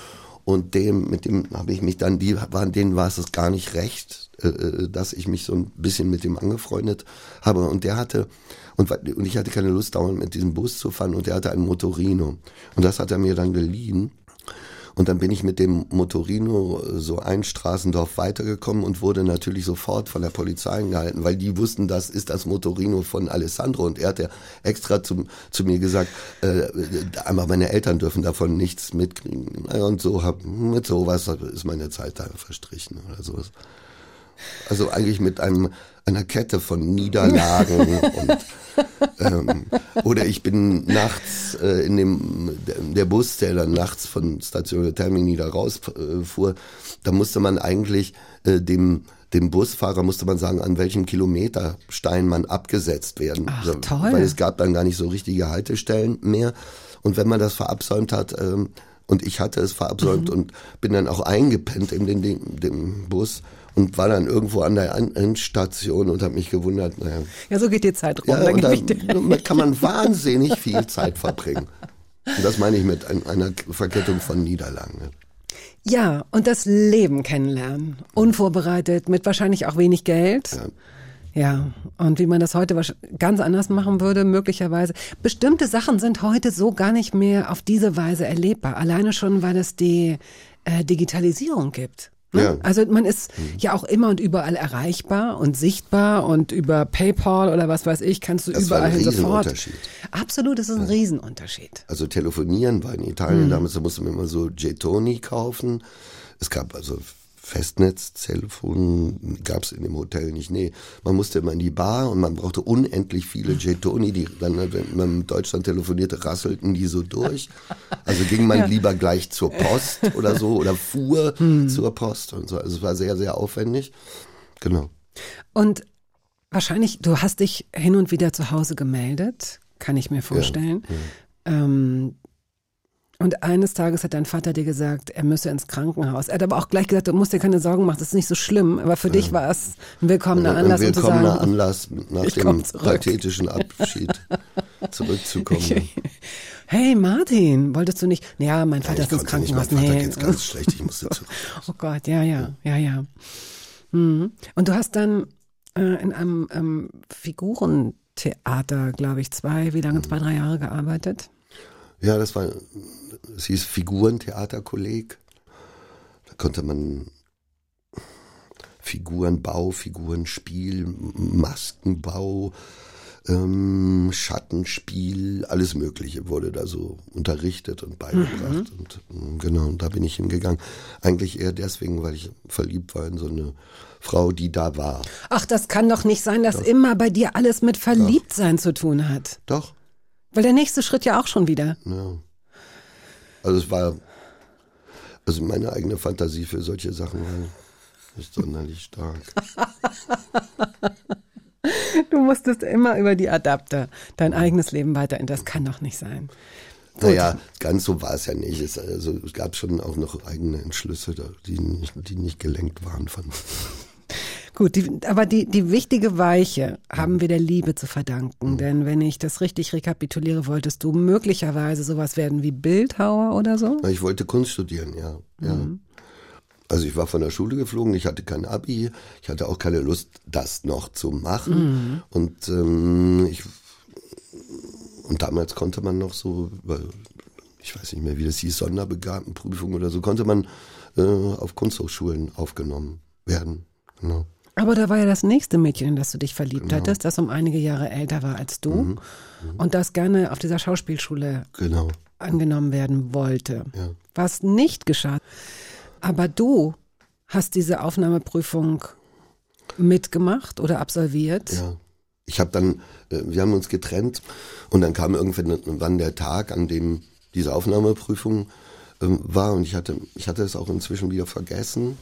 Und dem, mit dem habe ich mich dann, die waren, denen war es gar nicht recht, dass ich mich so ein bisschen mit dem angefreundet habe. Und der hatte, und, und ich hatte keine Lust, dauernd mit diesem Bus zu fahren, und der hatte einen Motorino. Und das hat er mir dann geliehen. Und dann bin ich mit dem Motorino so ein Straßendorf weitergekommen und wurde natürlich sofort von der Polizei angehalten, weil die wussten, das ist das Motorino von Alessandro. Und er hat ja extra zu, zu mir gesagt, äh, einmal meine Eltern dürfen davon nichts mitkriegen. Und so hab, mit sowas ist meine Zeit da verstrichen oder sowas. Also eigentlich mit einem einer Kette von Niederlagen und ähm, oder ich bin nachts äh, in dem der, Bus, der dann nachts von Station Termini da rausfuhr, äh, fuhr, da musste man eigentlich äh, dem dem Busfahrer musste man sagen, an welchem Kilometerstein man abgesetzt werden. Ach, So, toll. Weil es gab dann gar nicht so richtige Haltestellen mehr. Und wenn man das verabsäumt hat, ähm, und ich hatte es verabsäumt Mhm. und bin dann auch eingepennt in den, den, dem Bus und war dann irgendwo an der Endstation und habe mich gewundert, naja, Ja, so geht die Zeit rum. ja, und da kann man wahnsinnig viel Zeit verbringen. Und das meine ich mit ein, einer Verkettung von Niederlagen. ne? Ja, und das Leben kennenlernen. Unvorbereitet, mit wahrscheinlich auch wenig Geld. Ja. und wie man das heute ganz anders machen würde, möglicherweise. Bestimmte Sachen sind heute so gar nicht mehr auf diese Weise erlebbar. Alleine schon, weil es die äh, Digitalisierung gibt. Ne? Ja. Also man ist ja auch immer und überall erreichbar und sichtbar und über PayPal oder was weiß ich, kannst du Das war überall ein hin sofort. Riesenunterschied. Absolut, das ist ein Riesenunterschied. Also telefonieren war in. Italien damals, da musste man immer so Getoni kaufen. Es gab also Festnetztelefon, gab es in dem Hotel nicht. Nee, man musste immer in die Bar und man brauchte unendlich viele Getoni, die dann, wenn man mit Deutschland telefonierte, rasselten die so durch. Also ging man lieber gleich zur Post oder so oder fuhr Hm. zur Post und so. Also es war sehr, sehr aufwendig. Genau. Und wahrscheinlich, du hast dich hin und wieder zu Hause gemeldet, kann ich mir vorstellen. Ähm, und eines Tages hat dein Vater dir gesagt, er müsse ins Krankenhaus. Er hat aber auch gleich gesagt, du musst dir keine Sorgen machen, das ist nicht so schlimm. Aber für dich war es ein willkommener Anlass, ein um zu willkommener sagen, Anlass, nach dem pathetischen Abschied zurückzukommen. hey Martin, wolltest du nicht? Ja, mein Vater ich ist ins konnte nicht, mein Krankenhaus. Vater Nee. geht's ganz schlecht, ich musste zurück. Oh Gott, ja, ja, ja, ja. Mhm. Und du hast dann äh, in einem ähm, Figurentheater, glaube ich, zwei, wie lange, zwei, drei Jahre gearbeitet? Ja, das war, es hieß Figurentheaterkolleg. Da konnte man Figurenbau, Figurenspiel, Maskenbau, ähm, Schattenspiel, alles Mögliche wurde da so unterrichtet und beigebracht. Und ähm, genau, und da bin ich hingegangen. Eigentlich eher deswegen, weil ich verliebt war in so eine Frau, die da war. Ach, das kann doch nicht sein, dass immer bei dir alles mit Verliebtsein zu tun hat. Doch, Weil der nächste Schritt ja auch schon wieder. ja. Also es war, also meine eigene Fantasie für solche Sachen war nicht sonderlich stark. Du musstest immer über die Adapter dein eigenes Leben weiter. Das kann doch nicht sein. Naja, ganz so war es ja nicht. Es, also, es gab schon auch noch eigene Entschlüsse, die nicht, die nicht gelenkt waren von. Gut, die, aber die, die wichtige Weiche haben wir der Liebe zu verdanken. Denn wenn ich das richtig rekapituliere, wolltest du möglicherweise sowas werden wie Bildhauer oder so? Ich wollte Kunst studieren, ja. ja. Also ich war von der Schule geflogen, ich hatte kein Abi, ich hatte auch keine Lust, das noch zu machen. Und ähm, ich und damals konnte man noch so, ich weiß nicht mehr, wie das hieß, Sonderbegabenprüfung oder so, konnte man äh, auf Kunsthochschulen aufgenommen werden. Genau. Aber da war ja das nächste Mädchen, in das du dich verliebt hattest, das um einige Jahre älter war als du und das gerne auf dieser Schauspielschule Genau. angenommen werden wollte. Ja. Was nicht geschah. Aber du hast diese Aufnahmeprüfung mitgemacht oder absolviert. Ja. Ich habe dann, äh, wir haben uns getrennt und dann kam irgendwann der Tag, an dem diese Aufnahmeprüfung ähm, war und ich hatte, ich hatte es auch inzwischen wieder vergessen,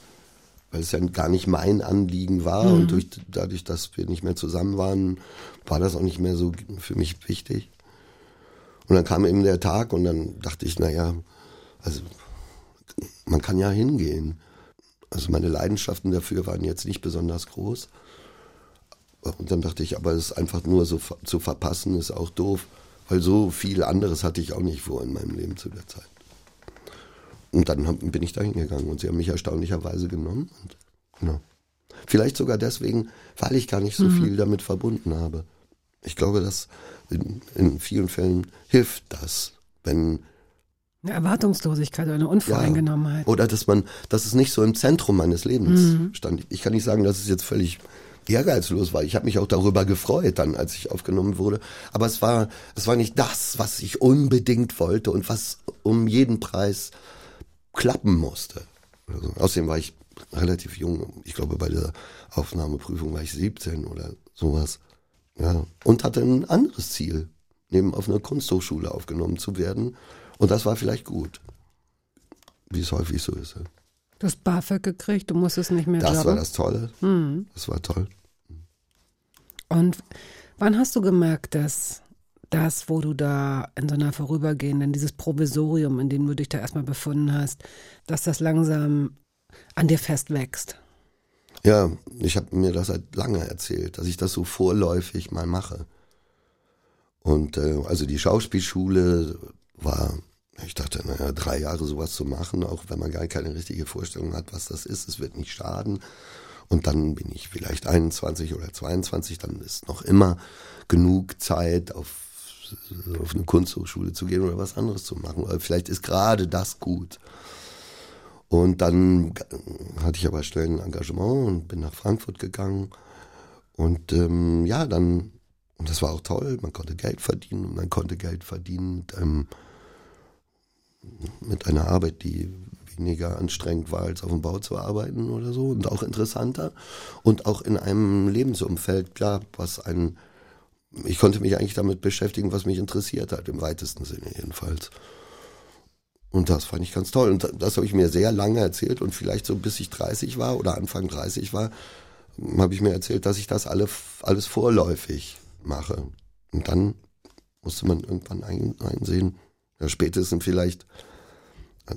weil es ja gar nicht mein Anliegen war und durch, dadurch, dass wir nicht mehr zusammen waren, war das auch nicht mehr so für mich wichtig. Und dann kam eben der Tag und dann dachte ich, naja, also man kann ja hingehen. Also meine Leidenschaften dafür waren jetzt nicht besonders groß. Und dann dachte ich, aber es einfach nur so zu verpassen, ist auch doof, weil so viel anderes hatte ich auch nicht vor in meinem Leben zu der Zeit. Und dann bin ich da hingegangen und sie haben mich erstaunlicherweise genommen. Und, genau. Vielleicht sogar deswegen, weil ich gar nicht so viel damit verbunden habe. Ich glaube, dass in, in vielen Fällen hilft das, wenn Eine Erwartungslosigkeit oder eine ja, Unvoreingenommenheit. oder dass man, dass es nicht so im Zentrum meines Lebens stand. Ich kann nicht sagen, dass es jetzt völlig ehrgeizlos war. Ich habe mich auch darüber gefreut, dann, als ich aufgenommen wurde. Aber es war, es war nicht das, was ich unbedingt wollte und was um jeden Preis klappen musste. Also, außerdem war ich relativ jung. Ich glaube, bei der Aufnahmeprüfung war ich 17 oder sowas. Ja. Und hatte ein anderes Ziel, neben auf einer Kunsthochschule aufgenommen zu werden. Und das war vielleicht gut. Wie es häufig so ist. Du hast BAföG gekriegt, du musstest nicht mehr Das jobben. war das Tolle. Mhm. Das war toll. Und wann hast du gemerkt, dass das, wo du da in so einer vorübergehenden, dieses Provisorium, in dem du dich da erstmal befunden hast, dass das langsam an dir festwächst? Ja, ich habe mir das seit lange erzählt, dass ich das so vorläufig mal mache. Und äh, also die Schauspielschule war, ich dachte, naja, drei Jahre sowas zu machen, auch wenn man gar keine richtige Vorstellung hat, was das ist, es wird nicht schaden. Und dann bin ich vielleicht 21 oder 22, dann ist noch immer genug Zeit, auf, auf eine Kunsthochschule zu gehen oder was anderes zu machen. Oder vielleicht ist gerade das gut. Und dann hatte ich aber schnell ein Engagement und bin nach Frankfurt gegangen. Und ähm, ja, dann, und das war auch toll, man konnte Geld verdienen und man konnte Geld verdienen ähm, mit einer Arbeit, die weniger anstrengend war, als auf dem Bau zu arbeiten oder so und auch interessanter. Und auch in einem Lebensumfeld, klar, was ein, ich konnte mich eigentlich damit beschäftigen, was mich interessiert hat, im weitesten Sinne jedenfalls. Und das fand ich ganz toll. Und das habe ich mir sehr lange erzählt und vielleicht so bis ich 30 war oder Anfang 30 war, habe ich mir erzählt, dass ich das alle, alles vorläufig mache. Und dann musste man irgendwann ein, einsehen, ja, spätestens vielleicht, äh,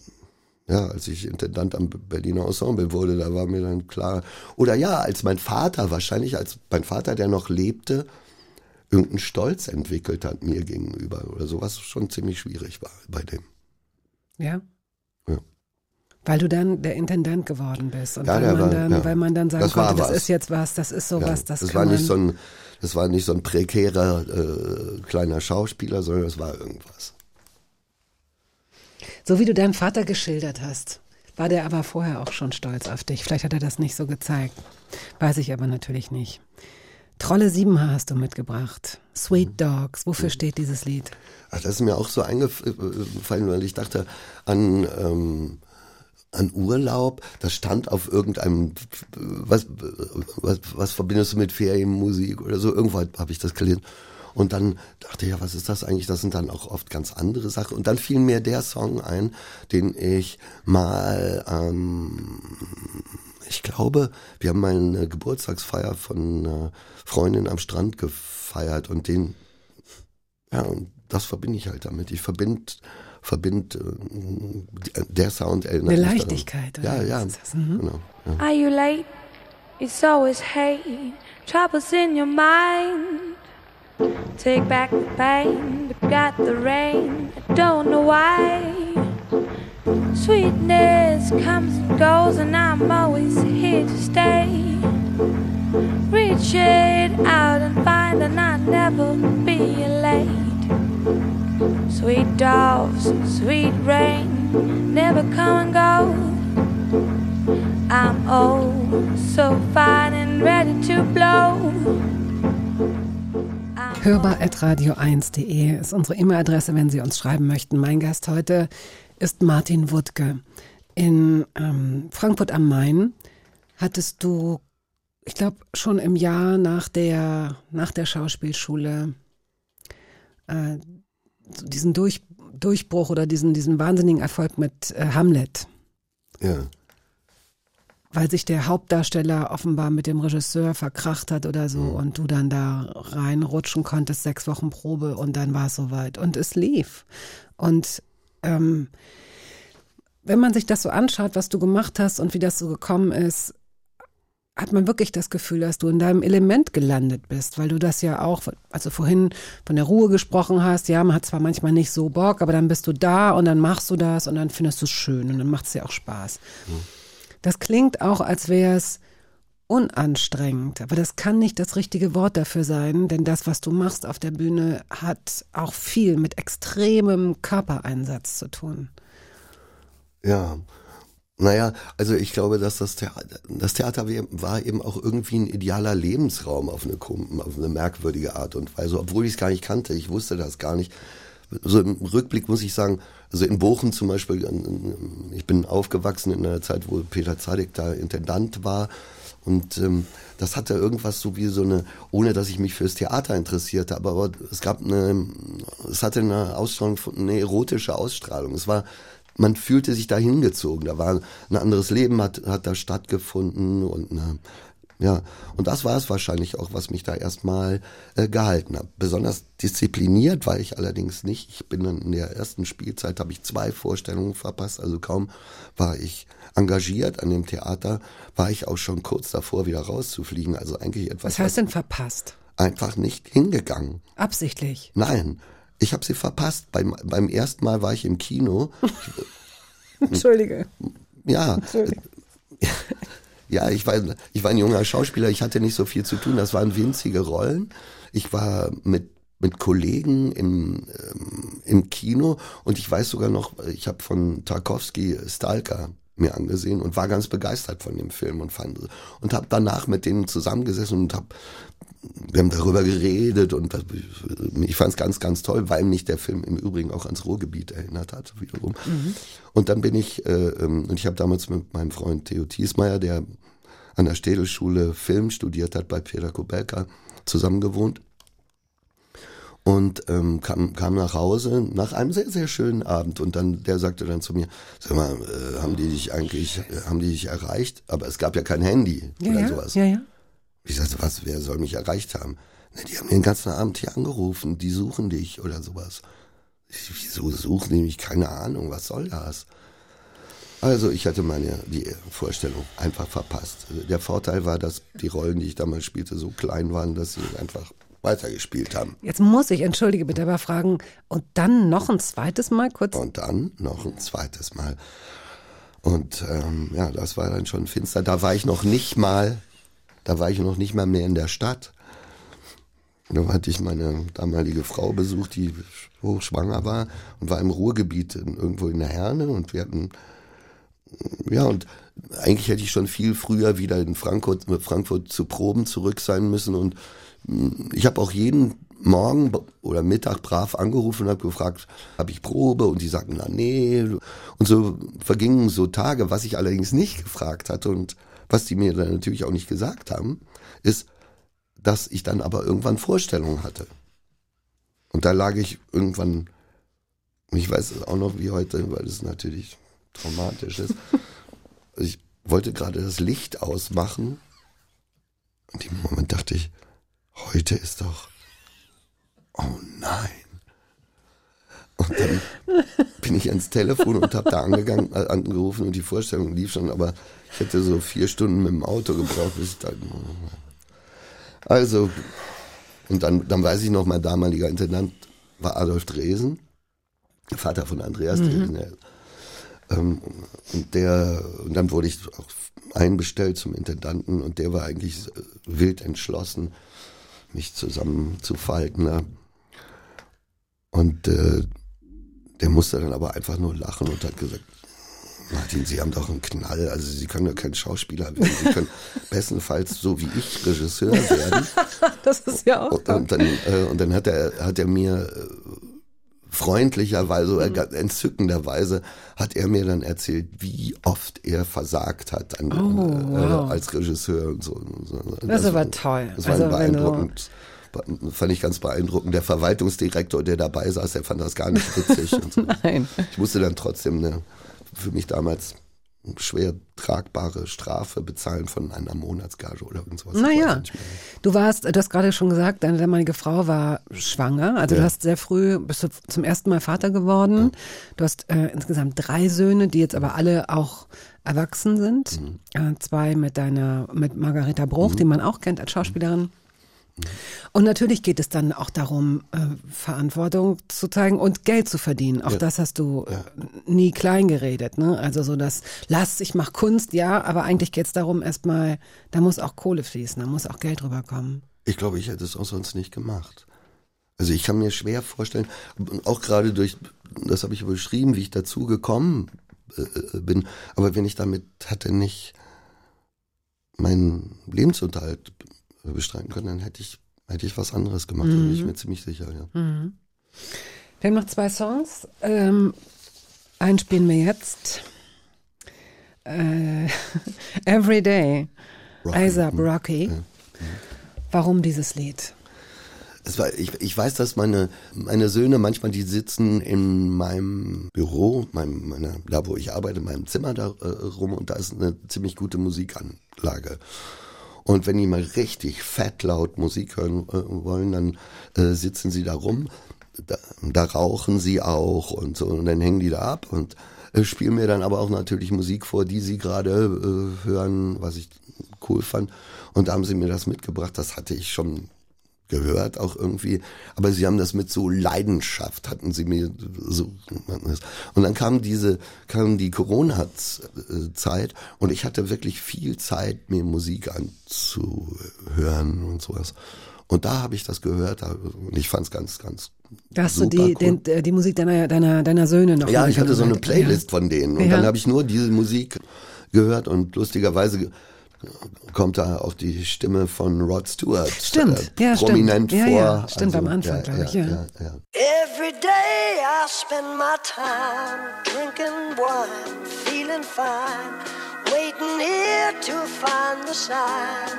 ja, als ich Intendant am Berliner Ensemble wurde, da war mir dann klar, oder ja, als mein Vater, wahrscheinlich als mein Vater, der noch lebte, irgendeinen Stolz entwickelt hat mir gegenüber oder so, was schon ziemlich schwierig war bei dem. Ja? Ja. Weil du dann der Intendant geworden bist und Ja, weil, man war- dann, ja. weil man dann sagen Das konnte, das was. ist jetzt was, das ist sowas, Ja, das, das war nicht so ein, das war nicht so ein prekärer äh, kleiner Schauspieler, sondern das war irgendwas. So wie du deinen Vater geschildert hast, war der aber vorher auch schon stolz auf dich. Vielleicht hat er das nicht so gezeigt. Weiß ich aber natürlich nicht. Trolle Siebenhaar hast du mitgebracht. Sweet Dogs. Wofür steht dieses Lied? Ach, das ist mir auch so eingefallen, weil ich dachte an, ähm, an Urlaub, das stand auf irgendeinem, was, was, was verbindest du mit Ferienmusik oder so, irgendwo habe ich das gelesen. Und dann dachte ich, ja, was ist das eigentlich? Das sind dann auch oft ganz andere Sachen. Und dann fiel mir der Song ein, den ich mal, ähm, ich glaube, wir haben mal eine Geburtstagsfeier von einer Freundin am Strand gefeiert und den, ja, und das verbinde ich halt damit. Ich verbinde verbind, äh, der Sound erinnert Eine mich daran. Leichtigkeit, oder Ja, ja? Mhm. genau. Ja. Are you late? It's always hate, troubles in your mind. Take back the pain, but got the rain. I don't know why. Sweetness comes and goes, and I'm always here to stay. Reach it out and find, and I'll never be late. Sweet doves, sweet rain, never come and go. I'm oh so fine and ready to blow. I'm Hörbar.radio1.de ist unsere E-Mail-Adresse, wenn Sie uns schreiben möchten. Mein Gast heute ist Martin Wuttke. In ähm, Frankfurt am Main hattest du, ich glaube, schon im Jahr nach der, nach der Schauspielschule äh, diesen Durch, Durchbruch oder diesen, diesen wahnsinnigen Erfolg mit äh, Hamlet. ja. weil sich der Hauptdarsteller offenbar mit dem Regisseur verkracht hat oder so und du dann da reinrutschen konntest, sechs Wochen Probe und dann war es soweit und es lief. Und ähm, wenn man sich das so anschaut, was du gemacht hast und wie das so gekommen ist, hat man wirklich das Gefühl, dass du in deinem Element gelandet bist, weil du das ja auch, also vorhin von der Ruhe gesprochen hast, ja, man hat zwar manchmal nicht so Bock, aber dann bist du da und dann machst du das und dann findest du es schön und dann macht es dir auch Spaß. Das klingt auch, als wäre es unanstrengend, aber das kann nicht das richtige Wort dafür sein, denn das, was du machst auf der Bühne, hat auch viel mit extremem Körpereinsatz zu tun. Ja. Naja, also ich glaube, dass das Theater, das Theater war eben auch irgendwie ein idealer Lebensraum auf eine, auf eine merkwürdige Art und Weise, obwohl ich es gar nicht kannte. Ich wusste das gar nicht. So im Rückblick muss ich sagen, also in Bochum zum Beispiel, ich bin aufgewachsen in einer Zeit, wo Peter Zadek da Intendant war. Und ähm, das hatte irgendwas so wie so eine, ohne dass ich mich fürs Theater interessierte, aber, aber es gab eine, es hatte eine Ausstrahlung, eine erotische Ausstrahlung. Es war man fühlte sich da hingezogen. Da war ein anderes Leben hat, hat da stattgefunden und eine, ja, und das war es wahrscheinlich auch, was mich da erstmal äh, gehalten hat. Besonders diszipliniert war ich allerdings nicht. Ich bin dann in der ersten Spielzeit, habe ich zwei Vorstellungen verpasst, also kaum war ich engagiert an dem Theater, war ich auch schon kurz davor, wieder rauszufliegen. Also eigentlich etwas Was heißt denn verpasst? einfach nicht hingegangen. Absichtlich. Nein, ich habe sie verpasst. Beim, beim ersten Mal war ich im Kino. Entschuldige. Ja, ja, ich war, ich war ein junger Schauspieler, ich hatte nicht so viel zu tun, das waren winzige Rollen. Ich war mit, mit Kollegen im, ähm, im Kino und ich weiß sogar noch, ich habe von Tarkovsky Stalker mir angesehen und war ganz begeistert von dem Film und fand und habe danach mit denen zusammengesessen und habe wir haben darüber geredet und ich fand es ganz, ganz toll, weil mich der Film im Übrigen auch ans Ruhrgebiet erinnert hat, wiederum. Und dann bin ich, äh, ähm, und ich habe damals mit meinem Freund Theo Thiesmeier, der an der Städelschule Film studiert hat, bei Peter Kubelka, zusammen gewohnt. Und ähm, kam, kam nach Hause nach einem sehr, sehr schönen Abend. Und dann, der sagte dann zu mir, sag mal, äh, haben die dich eigentlich, äh, haben die dich erreicht? Aber es gab ja kein Handy Ja, oder ja, sowas. ja, ja. Ich sagte, was, wer soll mich erreicht haben? Na, die haben mir den ganzen Abend hier angerufen, die suchen dich oder sowas. Ich, wieso suchen die mich? Keine Ahnung, was soll das? Also ich hatte meine die Vorstellung einfach verpasst. Der Vorteil war, dass die Rollen, die ich damals spielte, so klein waren, dass sie einfach weitergespielt haben. Jetzt muss ich, entschuldige bitte, aber fragen, und dann noch ein zweites Mal kurz? Und dann noch ein zweites Mal. Und ähm, ja, das war dann schon finster. Da war ich noch nicht mal, da war ich noch nicht mal mehr in der Stadt. Da hatte ich meine damalige Frau besucht, die hochschwanger war und war im Ruhrgebiet irgendwo in der Herne und wir hatten ja, und eigentlich hätte ich schon viel früher wieder in Frankfurt, Frankfurt zu Proben zurück sein müssen. Und mh, ich habe auch jeden Morgen oder Mittag brav angerufen und habe gefragt, habe ich Probe? Und die sagten, na nee. Und so vergingen so Tage. Was ich allerdings nicht gefragt hatte und was die mir dann natürlich auch nicht gesagt haben, ist, dass ich dann aber irgendwann Vorstellungen hatte. Und da lag ich irgendwann, ich weiß es auch noch wie heute, weil es natürlich traumatisch ist. Ich wollte gerade das Licht ausmachen. Und im Moment dachte ich, heute ist doch, oh nein. Und dann bin ich ans Telefon und habe da angegangen, äh, angerufen und die Vorstellung lief schon, aber ich hätte so vier Stunden mit dem Auto gebraucht, bis ich dann. Also, und dann, dann weiß ich noch, mein damaliger Intendant war Adolf Dresen, der Vater von Andreas Dresen. Der, ähm, und der, und dann wurde ich auch einbestellt zum Intendanten und der war eigentlich äh, wild entschlossen, mich zusammenzufalten. Ne? Und äh, der musste dann aber einfach nur lachen und hat gesagt, Martin, Sie haben doch einen Knall, also Sie können ja kein Schauspieler werden, Sie können bestenfalls so wie ich Regisseur werden. Das ist ja auch Und, und dann, äh, und dann hat er, hat er mir äh, freundlicherweise oder ga- entzückenderweise hat er mir dann erzählt, wie oft er versagt hat an, Oh, äh, wow. als Regisseur und so. Und so. Das ist aber toll. Das war Also, beeindruckend. Fand ich ganz beeindruckend. Der Verwaltungsdirektor, der dabei saß, der fand das gar nicht witzig. so. Nein. Ich musste dann trotzdem eine, für mich damals schwer tragbare Strafe bezahlen von einer Monatsgage oder irgend sowas. Naja, du warst, du hast gerade schon gesagt, deine damalige Frau war schwanger. Also du Ja. hast sehr früh, bist du zum ersten Mal Vater geworden. Du hast äh, insgesamt drei Söhne, die jetzt aber alle auch erwachsen sind. Mhm. Äh, zwei mit deiner, mit Margareta Bruch, die man auch kennt als Schauspielerin. Und natürlich geht es dann auch darum, äh, Verantwortung zu zeigen und Geld zu verdienen. Auch Ja. das hast du äh, nie klein geredet. Ne? Also so das, lass, ich mach Kunst, ja, aber eigentlich geht es darum erstmal, da muss auch Kohle fließen, da muss auch Geld rüberkommen. Ich glaube, ich hätte es auch sonst nicht gemacht. Also ich kann mir schwer vorstellen, auch gerade durch, das habe ich ja beschrieben, wie ich dazu gekommen äh, äh, bin, aber wenn ich damit hätte nicht meinen Lebensunterhalt bestreiten können, dann hätte ich, hätte ich was anderes gemacht, da bin ich mir ziemlich sicher, ja. Wir haben noch zwei Songs. Ähm, einen spielen wir jetzt. Äh, Every Day. Rocky. ASAP Rocky. Warum dieses Lied? Es war, ich, ich weiß, dass meine, meine Söhne manchmal, die sitzen in meinem Büro, meinem, meiner, da wo ich arbeite, in meinem Zimmer da äh, rum und da ist eine ziemlich gute Musikanlage. Und wenn die mal richtig fett laut Musik hören äh, wollen, dann äh, sitzen sie da rum, da, da rauchen sie auch und so und dann hängen die da ab und äh, spielen mir dann aber auch natürlich Musik vor, die sie gerade äh, hören, was ich cool fand. Und da haben sie mir das mitgebracht, das hatte ich schon gehört auch irgendwie, aber sie haben das mit so Leidenschaft hatten sie mir so und dann kam diese kam die Corona Zeit und ich hatte wirklich viel Zeit mir Musik anzuhören und sowas und da habe ich das gehört und ich fand es ganz ganz Da hast du die, cool. den, die Musik deiner, deiner, deiner Söhne noch Ja, ich hatte so eine. Playlist von denen und Ja. dann habe ich nur diese Musik gehört und lustigerweise ge- kommt da auch die Stimme von Rod Stewart Stimmt, äh, ja, stimmt. prominent Ja, vor. ja, stimmt, am Anfang, glaub ich, ja. ja, ja. Every day I spend my time drinking wine, feeling fine, waiting here to find the sign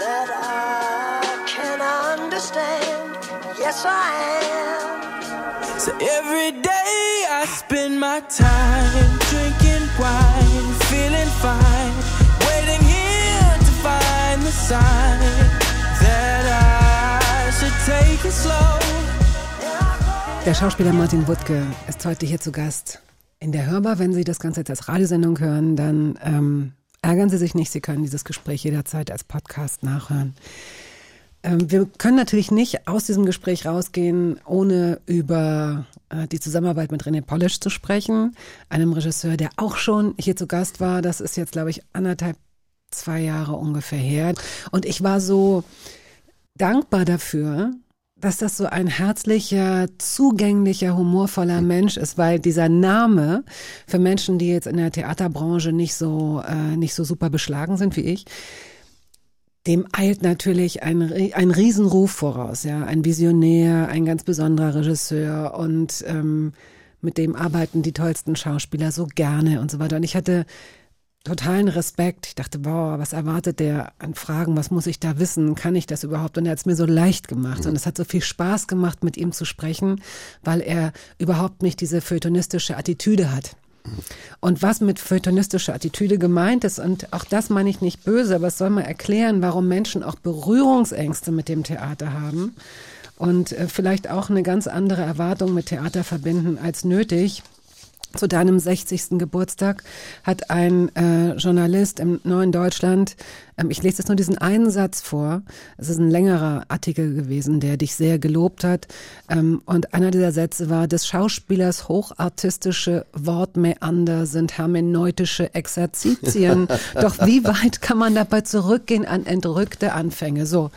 that I can understand. Yes, I am. So every day I spend my time drinking wine, feeling fine, Der Schauspieler Martin Wuttke ist heute hier zu Gast in der Hörbar. Wenn Sie das Ganze jetzt als Radiosendung hören, dann ähm, ärgern Sie sich nicht. Sie können dieses Gespräch jederzeit als Podcast nachhören. Ähm, wir können natürlich nicht aus diesem Gespräch rausgehen, ohne über äh, die Zusammenarbeit mit René Polish zu sprechen, einem Regisseur, der auch schon hier zu Gast war. Das ist jetzt, glaube ich, anderthalb, zwei Jahre ungefähr her. Und ich war so dankbar dafür, dass das so ein herzlicher, zugänglicher, humorvoller Mensch ist, weil dieser Name für Menschen, die jetzt in der Theaterbranche nicht so äh, nicht so super beschlagen sind wie ich, dem eilt natürlich ein, ein Riesenruf voraus, ja, ein Visionär, ein ganz besonderer Regisseur und ähm, mit dem arbeiten die tollsten Schauspieler so gerne und so weiter. Und ich hatte totalen Respekt. Ich dachte, boah, was erwartet der an Fragen? Was muss ich da wissen? Kann ich das überhaupt? Und er hat es mir so leicht gemacht. Und es hat so viel Spaß gemacht, mit ihm zu sprechen, weil er überhaupt nicht diese feuilletonistische Attitüde hat. Und was mit feuilletonistischer Attitüde gemeint ist, und auch das meine ich nicht böse, aber es soll mal erklären, warum Menschen auch Berührungsängste mit dem Theater haben und äh, vielleicht auch eine ganz andere Erwartung mit Theater verbinden als nötig. Zu deinem 60. Geburtstag hat ein äh, Journalist im Neuen Deutschland, ähm, ich lese jetzt nur diesen einen Satz vor, es ist ein längerer Artikel gewesen, der dich sehr gelobt hat. Ähm, und einer dieser Sätze war, des Schauspielers hochartistische Wortmeander sind hermeneutische Exerzitien. Doch wie weit kann man dabei zurückgehen an entrückte Anfänge? So.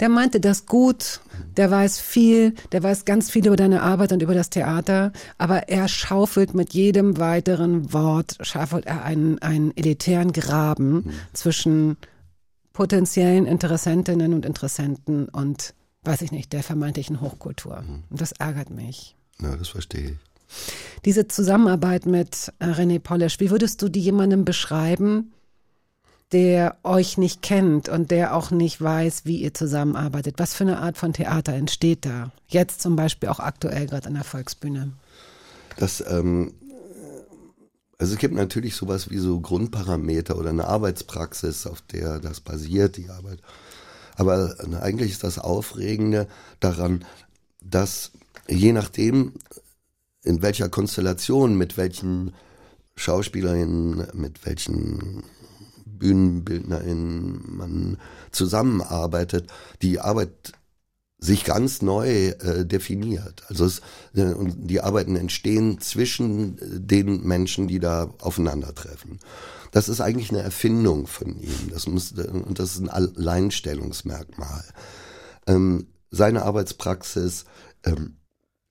Der meinte das gut, der weiß viel, der weiß ganz viel über deine Arbeit und über das Theater, aber er schaufelt mit jedem weiteren Wort, schaufelt er einen, einen elitären Graben zwischen potenziellen Interessentinnen und Interessenten und, weiß ich nicht, der vermeintlichen Hochkultur. Und das ärgert mich. ja, das verstehe ich. Diese Zusammenarbeit mit äh, René Polish, wie würdest du die jemandem beschreiben, der euch nicht kennt und der auch nicht weiß, wie ihr zusammenarbeitet? Was für eine Art von Theater entsteht da? Jetzt zum Beispiel auch aktuell gerade an der Volksbühne. Das, ähm, also es gibt natürlich sowas wie so Grundparameter oder eine Arbeitspraxis, auf der das basiert, die Arbeit. Aber äh, eigentlich ist das Aufregende daran, dass je nachdem, in welcher Konstellation, mit welchen Schauspielerinnen, mit welchen BühnenbildnerInnen man zusammenarbeitet, die Arbeit sich ganz neu äh, definiert. Also es, äh, die Arbeiten entstehen zwischen äh, den Menschen, die da aufeinandertreffen. Das ist eigentlich eine Erfindung von ihm. Das muss, äh, und das ist ein Alleinstellungsmerkmal. Ähm, seine Arbeitspraxis, ähm,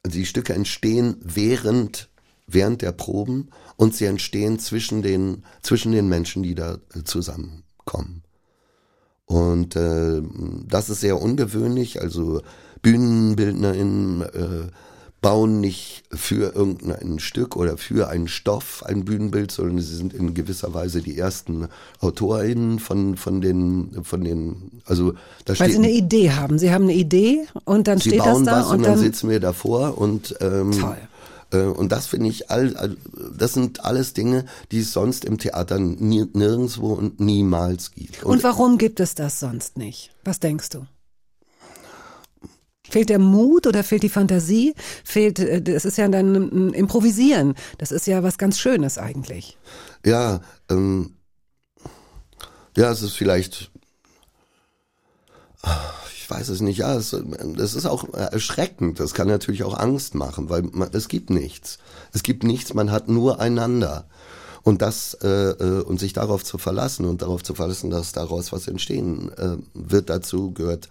die Stücke entstehen während, während der Proben und sie entstehen zwischen den, zwischen den Menschen, die da äh, zusammenkommen. Und äh, das ist sehr ungewöhnlich. Also BühnenbildnerInnen äh, bauen nicht für irgendein Stück oder für einen Stoff ein Bühnenbild, sondern sie sind in gewisser Weise die ersten AutorInnen von, von den, von den, also da Weil steht sie eine Idee haben. Sie haben eine Idee und dann steht das da was und und dann, dann. sitzen wir davor und ähm, Toll. Äh, und das finde ich all, das sind alles Dinge, die es sonst im Theater nirgendwo und niemals gibt. Und warum gibt es das sonst nicht? Was denkst du? Fehlt der Mut oder fehlt die Fantasie? Fehlt, äh, das ist ja dann ein Improvisieren. Das ist ja was ganz Schönes eigentlich. Ja, ähm, ja, es ist vielleicht, ich weiß es nicht, ja, es, das ist auch erschreckend. Das kann natürlich auch Angst machen, weil man, es gibt nichts. Es gibt nichts, man hat nur einander. Und das äh, äh, und sich darauf zu verlassen und darauf zu verlassen, dass daraus was entstehen äh, wird, dazu gehört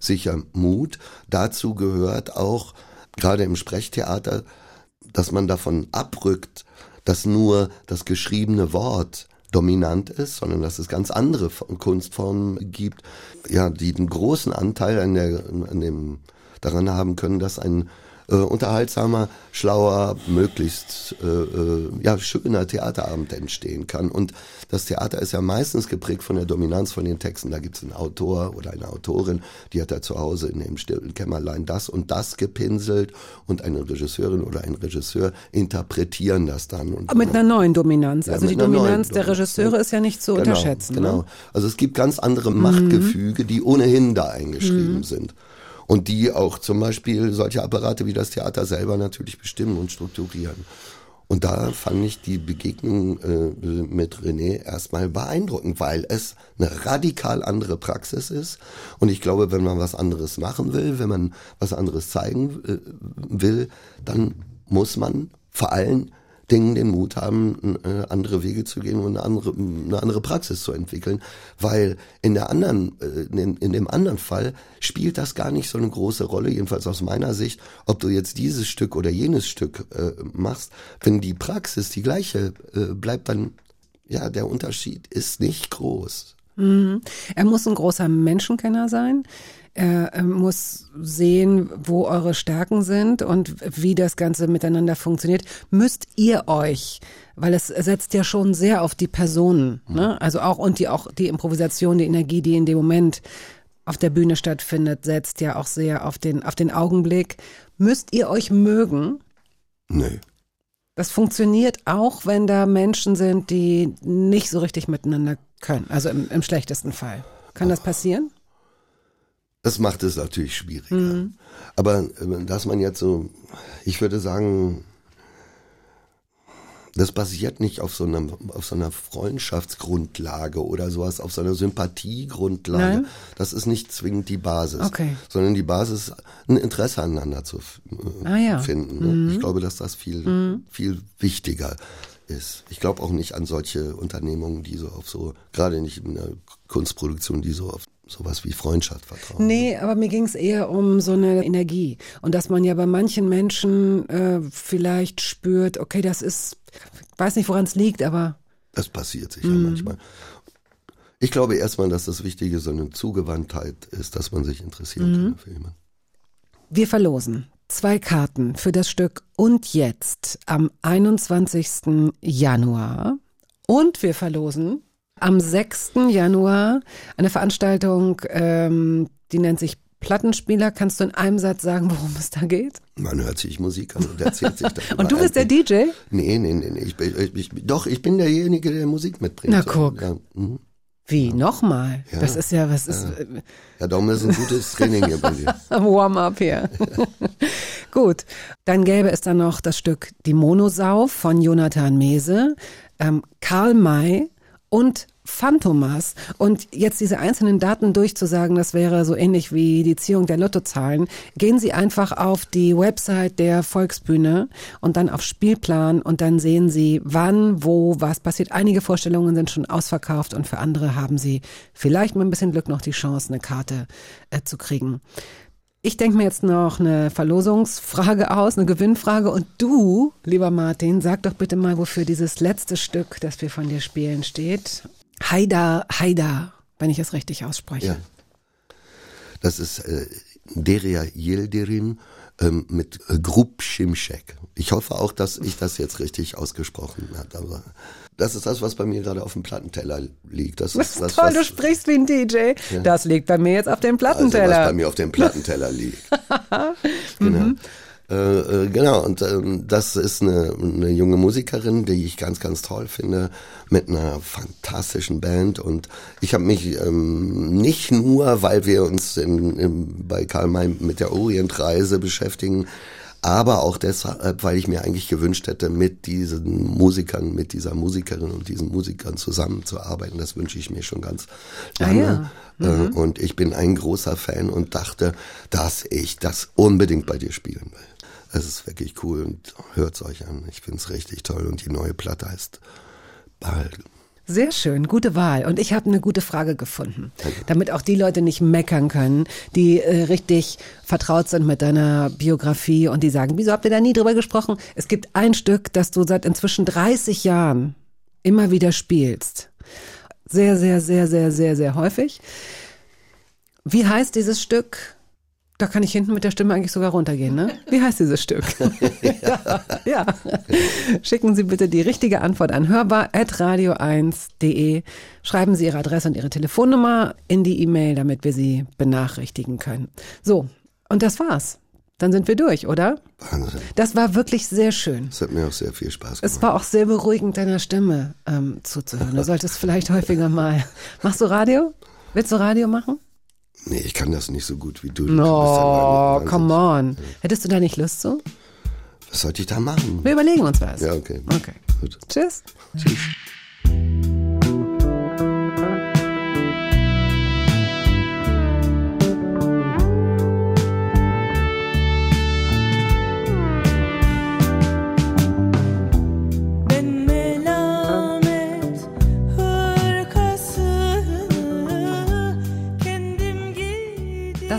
sicher Mut. Dazu gehört auch gerade im Sprechtheater, dass man davon abrückt, dass nur das geschriebene Wort dominant ist, sondern dass es ganz andere Kunstformen gibt, ja, die einen großen Anteil an, der, an dem daran haben können, dass ein äh, unterhaltsamer, schlauer, möglichst äh, äh, ja, schöner Theaterabend entstehen kann. Und das Theater ist ja meistens geprägt von der Dominanz von den Texten. Da gibt es einen Autor oder eine Autorin, die hat da zu Hause in dem stillen Kämmerlein das und das gepinselt und eine Regisseurin oder ein Regisseur interpretieren das dann. Und Aber mit einer neuen Dominanz. Ja, also die Dominanz der Regisseure ist ja nicht zu Genau, unterschätzen. Genau. Ne? Also es gibt ganz andere Machtgefüge, die ohnehin da eingeschrieben Mhm. sind. Und die auch zum Beispiel solche Apparate wie das Theater selber natürlich bestimmen und strukturieren. Und da fand ich die Begegnung äh, mit René erstmal beeindruckend, weil es eine radikal andere Praxis ist. Und ich glaube, wenn man was anderes machen will, wenn man was anderes zeigen äh, will, dann muss man vor allen Dingen den Mut haben, äh, andere Wege zu gehen und eine andere, eine andere Praxis zu entwickeln, weil in der anderen, äh, in, dem anderen Fall spielt das gar nicht so eine große Rolle, jedenfalls aus meiner Sicht, ob du jetzt dieses Stück oder jenes Stück äh, machst, wenn die Praxis die gleiche bleibt, dann ja, der Unterschied ist nicht groß. Mhm. Er muss ein großer Menschenkenner sein. Er muss sehen, wo eure Stärken sind und wie das Ganze miteinander funktioniert. Müsst ihr euch, weil es setzt ja schon sehr auf die Personen, ne? also auch und die auch die Improvisation, die Energie, die in dem Moment auf der Bühne stattfindet, setzt ja auch sehr auf den auf den Augenblick. Müsst ihr euch mögen? Nö. Das funktioniert auch, wenn da Menschen sind, die nicht so richtig miteinander können. Also im, im schlechtesten Fall. Kann das passieren? Das macht es natürlich schwieriger. Mhm. Aber äh, dass man jetzt so, ich würde sagen, das basiert nicht auf so einer, auf so einer Freundschaftsgrundlage oder sowas, auf so einer Sympathiegrundlage. Nein? Das ist nicht zwingend die Basis. Okay. Sondern die Basis, ein Interesse aneinander zu äh, Ah, ja. finden. Ne? Mhm. Ich glaube, dass das viel, Mhm. viel wichtiger ist. Ich glaube auch nicht an solche Unternehmungen, die so auf so, gerade nicht in der Kunstproduktion, die so auf sowas wie Freundschaft vertrauen. Nee, aber mir ging es eher um so eine Energie. Und dass man ja bei manchen Menschen äh, vielleicht spürt, okay, das ist, ich weiß nicht, woran es liegt, aber Das passiert sicher Mhm. manchmal. Ich glaube erstmal, dass das Wichtige so eine Zugewandtheit ist, dass man sich interessieren Mhm. kann für jemanden. wir verlosen zwei Karten für das Stück Und jetzt am 21. Januar. Und wir verlosen am 6. Januar eine Veranstaltung, ähm, die nennt sich Plattenspieler. Kannst du in einem Satz sagen, worum es da geht? Man hört sich Musik an und erzählt sich darüber. Und du bist der DJ? Nee, nee, nee, nee. Ich, ich, ich, doch, ich bin derjenige, der Musik mitbringt. Na, guck. Ja, mhm. Wie, nochmal? Ja. Das ist ja, was ist, Ja. ja, darum ist ein gutes Training hier bei dir. Warm-up hier. Gut, dann gäbe es dann noch das Stück Die Monosau von Jonathan Mese, ähm, Karl May und Phantomas. Und jetzt diese einzelnen Daten durchzusagen, das wäre so ähnlich wie die Ziehung der Lottozahlen. Gehen Sie einfach auf die Website der Volksbühne und dann auf Spielplan und dann sehen Sie, wann, wo, was passiert. Einige Vorstellungen sind schon ausverkauft und für andere haben Sie vielleicht mit ein bisschen Glück noch die Chance, eine Karte äh, zu kriegen. Ich denke mir jetzt noch eine Verlosungsfrage aus, eine Gewinnfrage. Und du, lieber Martin, sag doch bitte mal, wofür dieses letzte Stück, das wir von dir spielen, steht. Haida, Haida, wenn ich es richtig ausspreche. Ja. Das ist äh, Deria Yildirim ähm, mit äh, Grub Schimschek. Ich hoffe auch, dass ich das jetzt richtig ausgesprochen habe. Aber das ist das, was bei mir gerade auf dem Plattenteller liegt. Das ist das, toll, was, du sprichst wie ein DJ. Das liegt bei mir jetzt auf dem also, was Plattenteller. bei mir auf dem Plattenteller liegt. genau. Äh, äh, genau, und ähm, das ist eine, eine junge Musikerin, die ich ganz, ganz toll finde, mit einer fantastischen Band. Und ich habe mich ähm, nicht nur, weil wir uns in, in, bei Karl May mit der Orientreise beschäftigen, aber auch deshalb, weil ich mir eigentlich gewünscht hätte, mit diesen Musikern, mit dieser Musikerin und diesen Musikern zusammenzuarbeiten. Das wünsche ich mir schon ganz Ah, lange. ja. Äh, Und ich bin ein großer Fan und dachte, dass ich das unbedingt bei dir spielen will. Es ist wirklich cool und hört's euch an. Ich find's richtig toll und die neue Platte heißt Ball. Sehr schön, gute Wahl. Und ich habe eine gute Frage gefunden, damit auch die Leute nicht meckern können, die äh, richtig vertraut sind mit deiner Biografie und die sagen, wieso habt ihr da nie drüber gesprochen? Es gibt ein Stück, das du seit inzwischen 30 Jahren immer wieder spielst. Sehr, sehr, sehr, sehr, sehr, sehr häufig. Wie heißt dieses Stück? Da kann ich hinten mit der Stimme eigentlich sogar runtergehen, ne? Wie heißt dieses Stück? ja. ja. Schicken Sie bitte die richtige Antwort an hörbar.radio1.de. Schreiben Sie Ihre Adresse und Ihre Telefonnummer in die E-Mail, damit wir Sie benachrichtigen können. So, und das war's. Dann sind wir durch, oder? Wahnsinn. Das war wirklich sehr schön. Es hat mir auch sehr viel Spaß gemacht. Es war auch sehr beruhigend, deiner Stimme ähm, zuzuhören. Du solltest vielleicht häufiger mal. Machst du Radio? Willst du Radio machen? Nee, ich kann das nicht so gut wie du. Du No, ja come on. Hättest du da nicht Lust zu? Was sollte ich da machen? Wir überlegen uns was. Ja, okay. Okay. Gut. Tschüss. Tschüss.